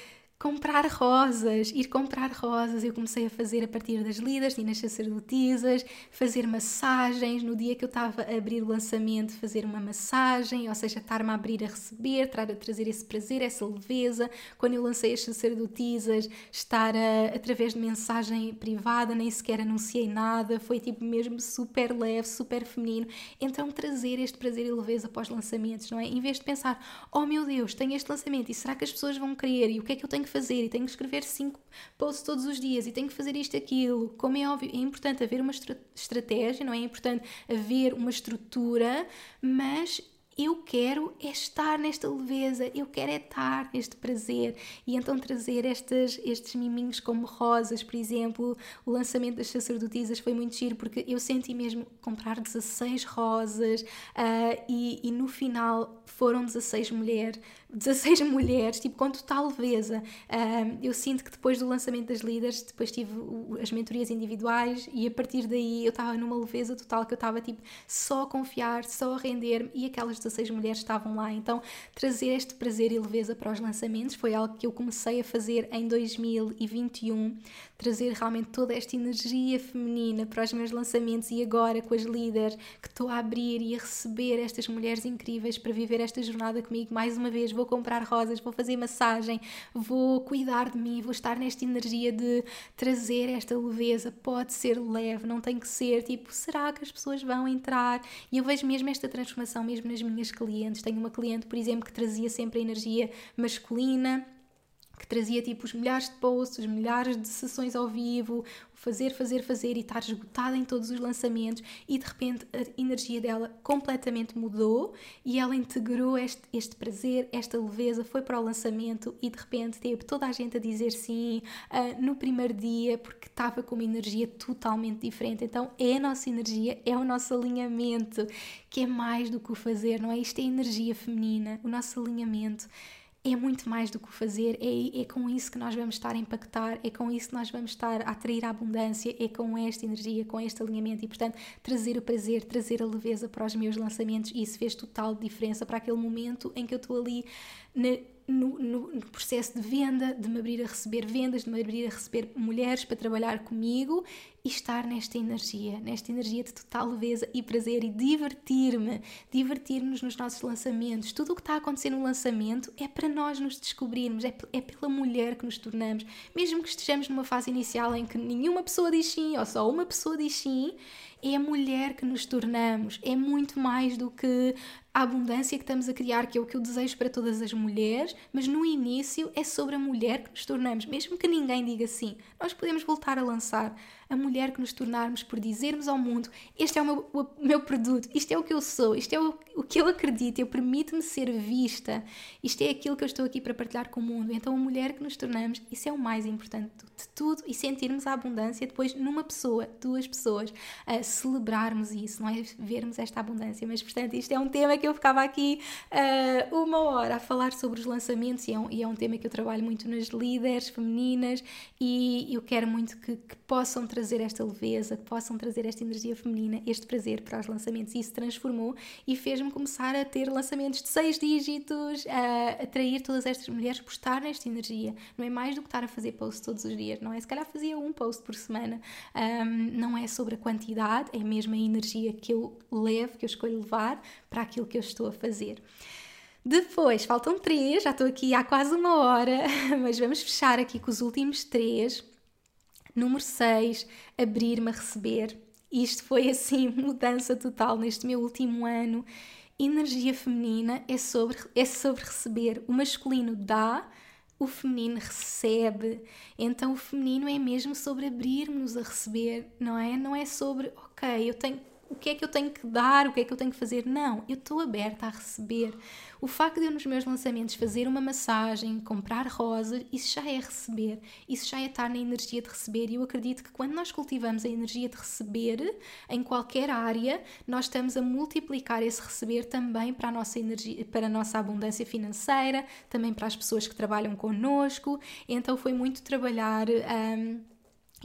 comprar rosas, ir comprar rosas. Eu comecei a fazer a partir das lidas nas sacerdotisas, fazer massagens. No dia que eu estava a abrir o lançamento, fazer uma massagem, ou seja, estar-me a abrir a receber, trazer esse prazer, essa leveza. Quando eu lancei as sacerdotisas, estar a, através de mensagem privada, nem sequer anunciei nada, foi tipo mesmo super leve, super feminino. Então, trazer este prazer e leveza após lançamentos, não é? Em vez de pensar, oh meu Deus, tenho este lançamento e será que as pessoas vão querer e o que é que eu tenho que fazer e tenho que escrever cinco posts todos os dias e tenho que fazer isto aquilo. Como é óbvio, é importante haver uma estratégia, não é? é importante haver uma estrutura, mas eu quero é estar nesta leveza, eu quero é estar neste prazer e então trazer estas, estes miminhos como rosas, por exemplo, o lançamento das sacerdotisas foi muito giro porque eu senti mesmo comprar 16 rosas uh, e, e no final foram 16 mulheres 16 mulheres, tipo, com total leveza. Um, eu sinto que depois do lançamento das líderes, depois tive as mentorias individuais e a partir daí eu estava numa leveza total que eu estava, tipo, só a confiar, só a render-me e aquelas 16 mulheres estavam lá. Então, trazer este prazer e leveza para os lançamentos foi algo que eu comecei a fazer em 2021, trazer realmente toda esta energia feminina para os meus lançamentos e agora com as líderes que estou a abrir e a receber estas mulheres incríveis para viver esta jornada comigo mais uma vez. Vou vou comprar rosas, vou fazer massagem, vou cuidar de mim, vou estar nesta energia de trazer esta leveza. Pode ser leve, não tem que ser tipo, será que as pessoas vão entrar? E eu vejo mesmo esta transformação mesmo nas minhas clientes. Tenho uma cliente, por exemplo, que trazia sempre a energia masculina que trazia tipo os milhares de posts, os milhares de sessões ao vivo, fazer, fazer, fazer e estar esgotada em todos os lançamentos e de repente a energia dela completamente mudou e ela integrou este, este prazer, esta leveza, foi para o lançamento e de repente teve toda a gente a dizer sim uh, no primeiro dia porque estava com uma energia totalmente diferente. Então é a nossa energia, é o nosso alinhamento que é mais do que o fazer, não é? Isto é energia feminina, o nosso alinhamento é muito mais do que o fazer, é, é com isso que nós vamos estar a impactar, é com isso que nós vamos estar a atrair a abundância, é com esta energia, com este alinhamento e, portanto, trazer o prazer, trazer a leveza para os meus lançamentos. E isso fez total diferença para aquele momento em que eu estou ali no, no, no, processo de venda, de me abrir a receber vendas, de me abrir a receber mulheres para trabalhar comigo e estar nesta energia, nesta energia de total leveza e prazer e divertir-me, divertir-nos nos nossos lançamentos. Tudo o que está a acontecer no lançamento é para nós nos descobrirmos, é, é pela mulher que nos tornamos. Mesmo que estejamos numa fase inicial em que nenhuma pessoa diz sim ou só uma pessoa diz sim, é a mulher que nos tornamos, é muito mais do que a abundância que estamos a criar, que é o que eu desejo para todas as mulheres, mas no início é sobre a mulher que nos tornamos, mesmo que ninguém diga sim. Nós podemos voltar a lançar a mulher que nos tornarmos por dizermos ao mundo: Este é o meu, o meu produto, isto é o que eu sou, isto é o, o que eu acredito, eu permito-me ser vista, isto é aquilo que eu estou aqui para partilhar com o mundo. Então, a mulher que nos tornamos, isso é o mais importante de tudo e sentirmos a abundância depois numa pessoa, duas pessoas, a celebrarmos isso, não é? Vermos esta abundância. Mas, portanto, isto é um tema que eu ficava aqui uh, uma hora a falar sobre os lançamentos e é, um, e é um tema que eu trabalho muito nas líderes femininas e eu quero muito que, que possam trazer esta leveza, que possam trazer esta energia feminina, este prazer para os lançamentos. Isso transformou e fez-me começar a ter lançamentos de seis dígitos, a atrair todas estas mulheres por estar nesta energia. Não é mais do que estar a fazer posts todos os dias, não é? Se calhar fazia um post por semana. Um, não é sobre a quantidade, é mesmo a energia que eu levo, que eu escolho levar para aquilo que eu estou a fazer. Depois, faltam três, já estou aqui há quase uma hora, mas vamos fechar aqui com os últimos três. Número 6, abrir-me a receber. Isto foi assim, mudança total neste meu último ano. Energia feminina é sobre, é sobre receber. O masculino dá, o feminino recebe. Então o feminino é mesmo sobre abrir-nos a receber, não é? Não é sobre, ok, eu tenho o que é que eu tenho que dar, o que é que eu tenho que fazer. Não, eu estou aberta a receber. O facto de eu nos meus lançamentos fazer uma massagem, comprar rosas, isso já é receber, isso já é estar na energia de receber. E eu acredito que quando nós cultivamos a energia de receber em qualquer área, nós estamos a multiplicar esse receber também para a nossa energia, para a nossa abundância financeira, também para as pessoas que trabalham connosco. Então foi muito trabalhar. Um,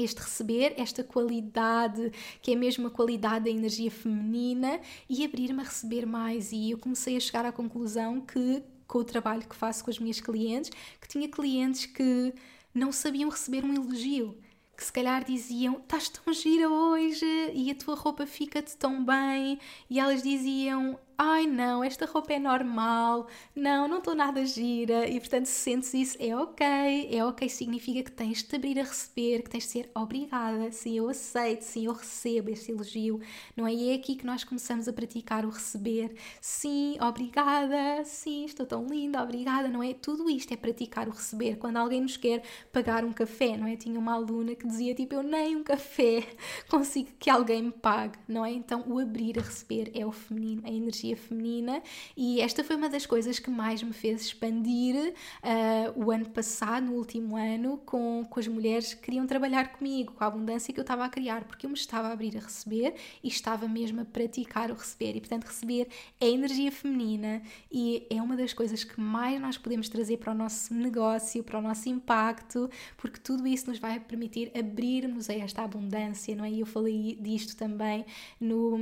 este receber, esta qualidade, que é mesmo a qualidade da energia feminina, e abrir-me a receber mais. E eu comecei a chegar à conclusão que, com o trabalho que faço com as minhas clientes, que tinha clientes que não sabiam receber um elogio. Que se calhar diziam, estás tão gira hoje e a tua roupa fica-te tão bem, e elas diziam, ai não, esta roupa é normal, não, não estou nada gira, e portanto se sentes isso é ok, é ok, significa que tens de te abrir a receber, que tens de ser obrigada, sim, eu aceito, sim, eu recebo este elogio, não é? E é aqui que nós começamos a praticar o receber, sim, obrigada, sim, estou tão linda, obrigada, não é? Tudo isto é praticar o receber, quando alguém nos quer pagar um café, não é? Tinha uma aluna que dizia tipo, eu nem um café consigo que alguém me pague, não é? Então o abrir a receber é o feminino, é a energia energia feminina e esta foi uma das coisas que mais me fez expandir uh, o ano passado, no último ano, com, com as mulheres que queriam trabalhar comigo, com a abundância que eu estava a criar, porque eu me estava a abrir a receber e estava mesmo a praticar o receber e portanto receber é energia feminina e é uma das coisas que mais nós podemos trazer para o nosso negócio, para o nosso impacto, porque tudo isso nos vai permitir abrirmos a esta abundância, não é? E eu falei disto também no,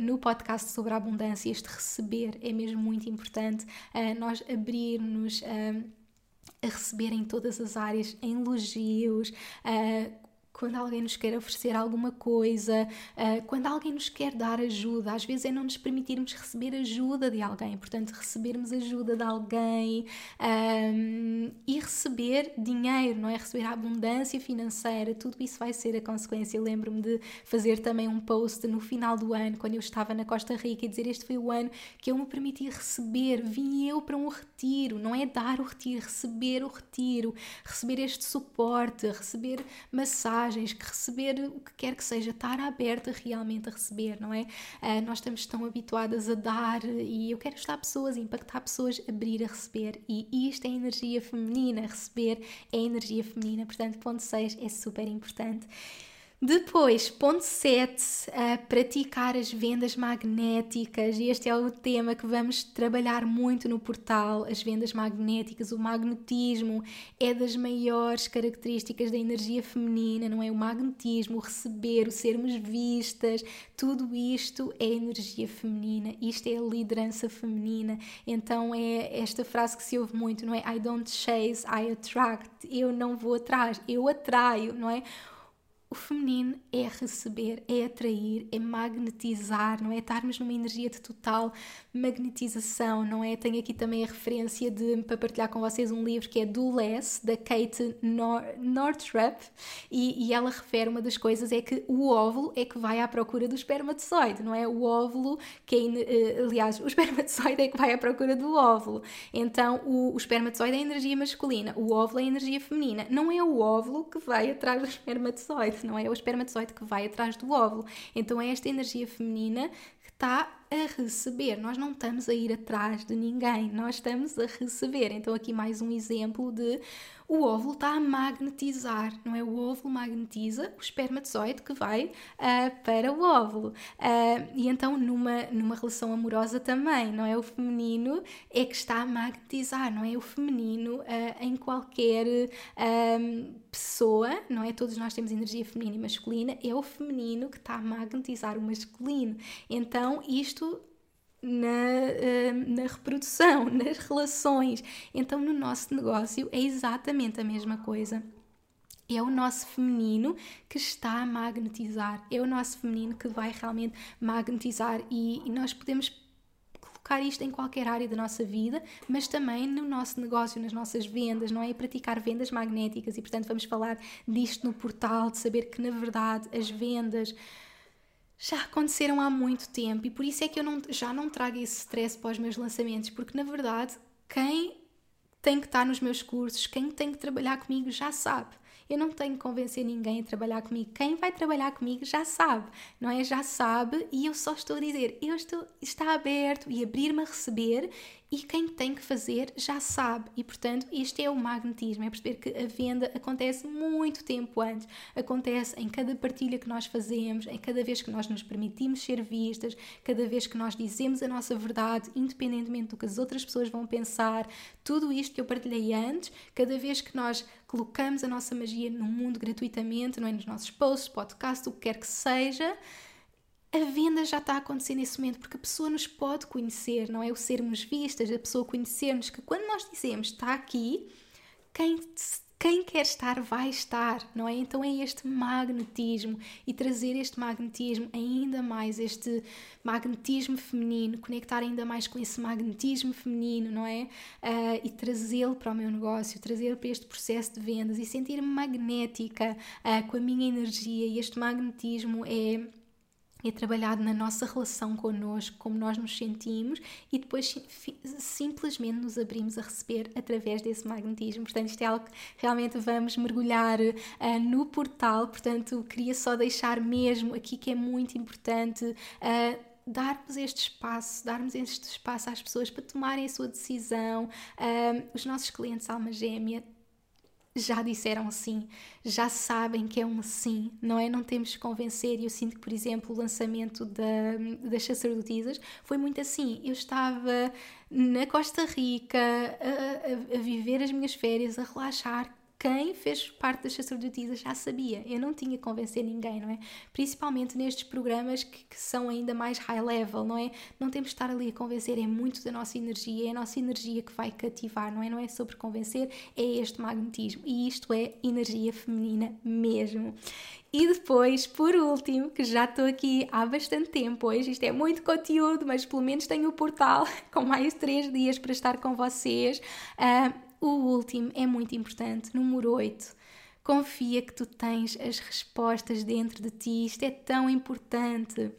no podcast sobre a abundância, este receber é mesmo muito importante, uh, nós abrirmos. Uh, a receber em todas as áreas, em elogios, uh, quando alguém nos quer oferecer alguma coisa, uh, quando alguém nos quer dar ajuda, às vezes é não nos permitirmos receber ajuda de alguém, portanto, recebermos ajuda de alguém um, e receber dinheiro, não é? Receber a abundância financeira, tudo isso vai ser a consequência. Lembro-me de fazer também um post no final do ano, quando eu estava na Costa Rica, e dizer: Este foi o ano que eu me permiti receber, vim eu para um retiro, não é dar o retiro, receber o retiro, receber este suporte, receber massagem mensagens, que receber o que quer que seja, estar aberta realmente a receber, não é? Uh, nós estamos tão habituadas a dar e eu quero ajudar pessoas, impactar pessoas, abrir a receber e isto é energia feminina, receber é energia feminina, portanto, ponto 6 é super importante. Depois, ponto 7, uh, praticar as vendas magnéticas. E este é o tema que vamos trabalhar muito no portal. As vendas magnéticas, o magnetismo é das maiores características da energia feminina, não é? O magnetismo, o receber, o sermos vistas, tudo isto é energia feminina. Isto é a liderança feminina. Então é esta frase que se ouve muito, não é? I don't chase, I attract. Eu não vou atrás, eu atraio, não é? O feminino é receber, é atrair, é magnetizar, não é? Estarmos numa energia de total magnetização, não é? Tenho aqui também a referência de, para partilhar com vocês um livro que é Do Less, da Kate Nor Northrup, e, e ela refere uma das coisas é que o óvulo é que vai à procura do espermatozoide, não é? O óvulo, que é, aliás, o espermatozoide é que vai à procura do óvulo. Então, o, o espermatozoide é a energia masculina, o óvulo é a energia feminina. Não é o óvulo que vai atrás do espermatozoide, não é o espermatozoide que vai atrás do óvulo. Então é esta energia feminina que está a receber. Nós não estamos a ir atrás de ninguém, nós estamos a receber. Então, aqui mais um exemplo de o óvulo está a magnetizar, não é? O óvulo magnetiza o espermatozoide que vai uh, para o óvulo. Uh, e então, numa, numa relação amorosa também, não é? O feminino é que está a magnetizar, não é? O feminino uh, em qualquer pessoa, não é? Todos nós temos energia feminina e masculina, é o feminino que está a magnetizar o masculino. Então, isto na, uh, na reprodução, nas relações. Então, no nosso negócio é exatamente a mesma coisa. É o nosso feminino que está a magnetizar, é o nosso feminino que vai realmente magnetizar e, e nós podemos colocar isto em qualquer área da nossa vida, mas também no nosso negócio, nas nossas vendas, não é? E praticar vendas magnéticas e, portanto, vamos falar disto no portal, de saber que, na verdade, as vendas já aconteceram há muito tempo e por isso é que eu não, já não trago esse stress para os meus lançamentos, porque na verdade quem tem que estar nos meus cursos, quem tem que trabalhar comigo já sabe. Eu não tenho que convencer ninguém a trabalhar comigo. Quem vai trabalhar comigo já sabe, não é? Já sabe e eu só estou a dizer, eu estou, está aberto e abrir-me a receber e quem tem que fazer já sabe. E portanto, este é o magnetismo, é perceber que a venda acontece muito tempo antes, acontece em cada partilha que nós fazemos, em cada vez que nós nos permitimos ser vistas, cada vez que nós dizemos a nossa verdade, independentemente do que as outras pessoas vão pensar, tudo isto que eu partilhei antes, cada vez que nós colocamos a nossa magia no mundo gratuitamente, não é? Nos nossos posts, podcast, o que quer que seja, a venda já está a acontecer nesse momento, porque a pessoa nos pode conhecer, não é? O sermos vistas, a pessoa conhecermos que quando nós dizemos está aqui, quem quem quer estar vai estar, não é? Então é este magnetismo e trazer este magnetismo ainda mais, este magnetismo feminino, conectar ainda mais com esse magnetismo feminino, não é? Uh, e trazê-lo para o meu negócio, trazê-lo para este processo de vendas e sentir-me magnética uh, com a minha energia. E este magnetismo é é trabalhado na nossa relação connosco, como nós nos sentimos e depois simplesmente nos abrimos a receber através desse magnetismo. Portanto, isto é algo que realmente vamos mergulhar uh, no portal. Portanto, queria só deixar mesmo aqui que é muito importante. Uh, darmos este espaço, darmos este espaço às pessoas para tomarem a sua decisão. Uh, os nossos clientes alma gêmea já disseram sim, já sabem que é um sim, não é? Não temos que convencer. E eu sinto que, por exemplo, o lançamento da, das sacerdotisas foi muito assim. Eu estava na Costa Rica a, a, a viver as minhas férias, a relaxar, quem fez parte das sacerdotisas já sabia. Eu não tinha que convencer ninguém, não é? Principalmente nestes programas que, que, são ainda mais high level, não é? Não temos de estar ali a convencer, é muito da nossa energia, é a nossa energia que vai cativar, não é? Não é sobre convencer, é este magnetismo. E isto é energia feminina mesmo. E depois, por último, que já estou aqui há bastante tempo hoje, isto é muito conteúdo, mas pelo menos tenho o portal com mais três dias para estar com vocês. Uh, o último é muito importante, número 8. Confia que tu tens as respostas dentro de ti. Isto é tão importante.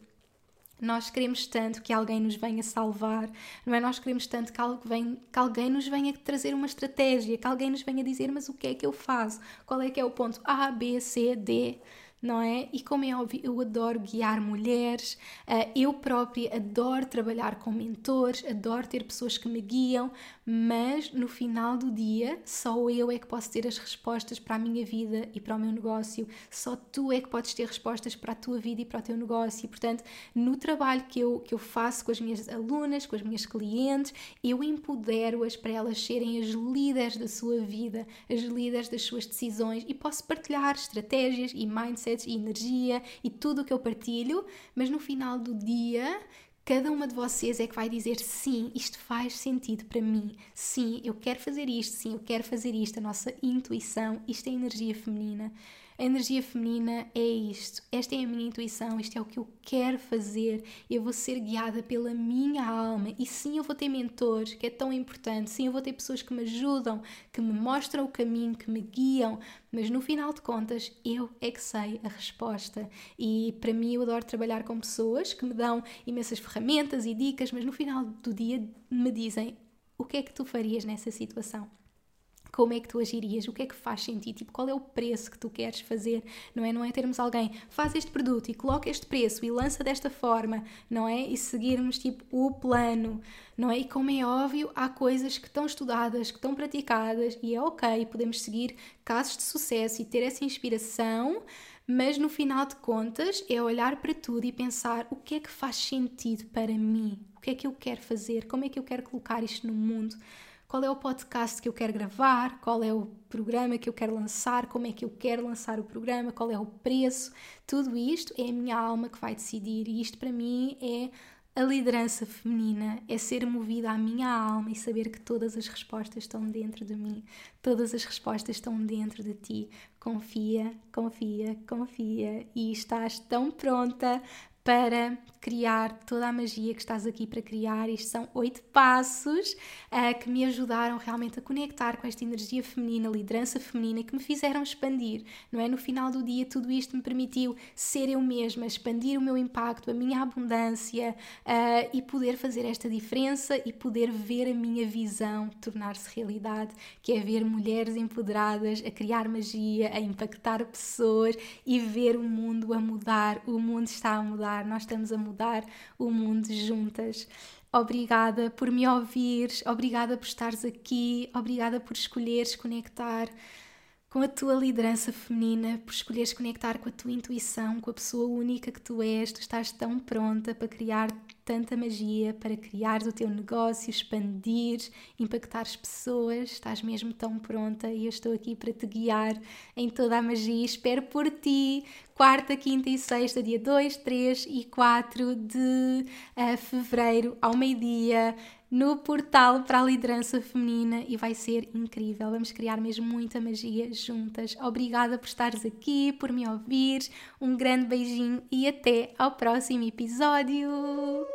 Nós queremos tanto que alguém nos venha salvar, não é? Nós queremos tanto que alguém, que alguém nos venha trazer uma estratégia, que alguém nos venha dizer, mas o que é que eu faço? Qual é que é o ponto A, B, C, D? Não é? E como é óbvio, eu adoro guiar mulheres, uh, eu própria adoro trabalhar com mentores, adoro ter pessoas que me guiam, mas no final do dia só eu é que posso ter as respostas para a minha vida e para o meu negócio, só tu é que podes ter respostas para a tua vida e para o teu negócio. E, portanto, no trabalho que eu, que eu faço com as minhas alunas, com as minhas clientes, eu empodero-as para elas serem as líderes da sua vida, as líderes das suas decisões e posso partilhar estratégias e e energia e tudo o que eu partilho, mas no final do dia Cada uma de vocês é que vai dizer sim, isto faz sentido para mim. Sim, eu quero fazer isto, sim, eu quero fazer isto. A nossa intuição, isto é energia feminina. A energia feminina é isto. Esta é a minha intuição, isto é o que eu quero fazer. Eu vou ser guiada pela minha alma. E sim, eu vou ter mentores, que é tão importante. Sim, eu vou ter pessoas que me ajudam, que me mostram o caminho, que me guiam. Mas no final de contas, eu é que sei a resposta. E para mim, eu adoro trabalhar com pessoas que me dão imensas ferramentas e dicas, mas no final do dia me dizem o que é que tu farias nessa situação como é que tu agirias, o que é que faz sentido, tipo, qual é o preço que tu queres fazer, não é? Não é termos alguém, faz este produto e coloca este preço e lança desta forma, não é? E seguirmos, tipo, o plano, não é? E como é óbvio, há coisas que estão estudadas, que estão praticadas e é ok, podemos seguir casos de sucesso e ter essa inspiração, mas no final de contas é olhar para tudo e pensar o que é que faz sentido para mim, o que é que eu quero fazer, como é que eu quero colocar isto no mundo qual é o podcast que eu quero gravar, qual é o programa que eu quero lançar, como é que eu quero lançar o programa, qual é o preço. Tudo isto é a minha alma que vai decidir e isto para mim é a liderança feminina, é ser movida à minha alma e saber que todas as respostas estão dentro de mim, todas as respostas estão dentro de ti. Confia, confia, confia e estás tão pronta para criar toda a magia que estás aqui para criar. Isto são oito passos uh, que me ajudaram realmente a conectar com esta energia feminina, liderança feminina, que me fizeram expandir, não é? No final do dia, tudo isto me permitiu ser eu mesma, expandir o meu impacto, a minha abundância uh, e poder fazer esta diferença e poder ver a minha visão tornar-se realidade, que é ver mulheres empoderadas a criar magia, a impactar pessoas e ver o mundo a mudar. O mundo está a mudar, nós estamos a mudar mudar o mundo juntas. Obrigada por me ouvires, obrigada por estares aqui, obrigada por escolheres conectar com a tua liderança feminina, por escolheres conectar com a tua intuição, com a pessoa única que tu és. Tu estás tão pronta para criar tanta magia para criar o teu negócio, expandir, impactar as pessoas. Estás mesmo tão pronta e eu estou aqui para te guiar em toda a magia. Espero por ti. Quarta, quinta e sexta, dia 2, 3 e 4 de uh, fevereiro, ao meio-dia no portal para a liderança feminina e vai ser incrível. Vamos criar mesmo muita magia juntas. Obrigada por estares aqui, por me ouvir. Um grande beijinho e até ao próximo episódio.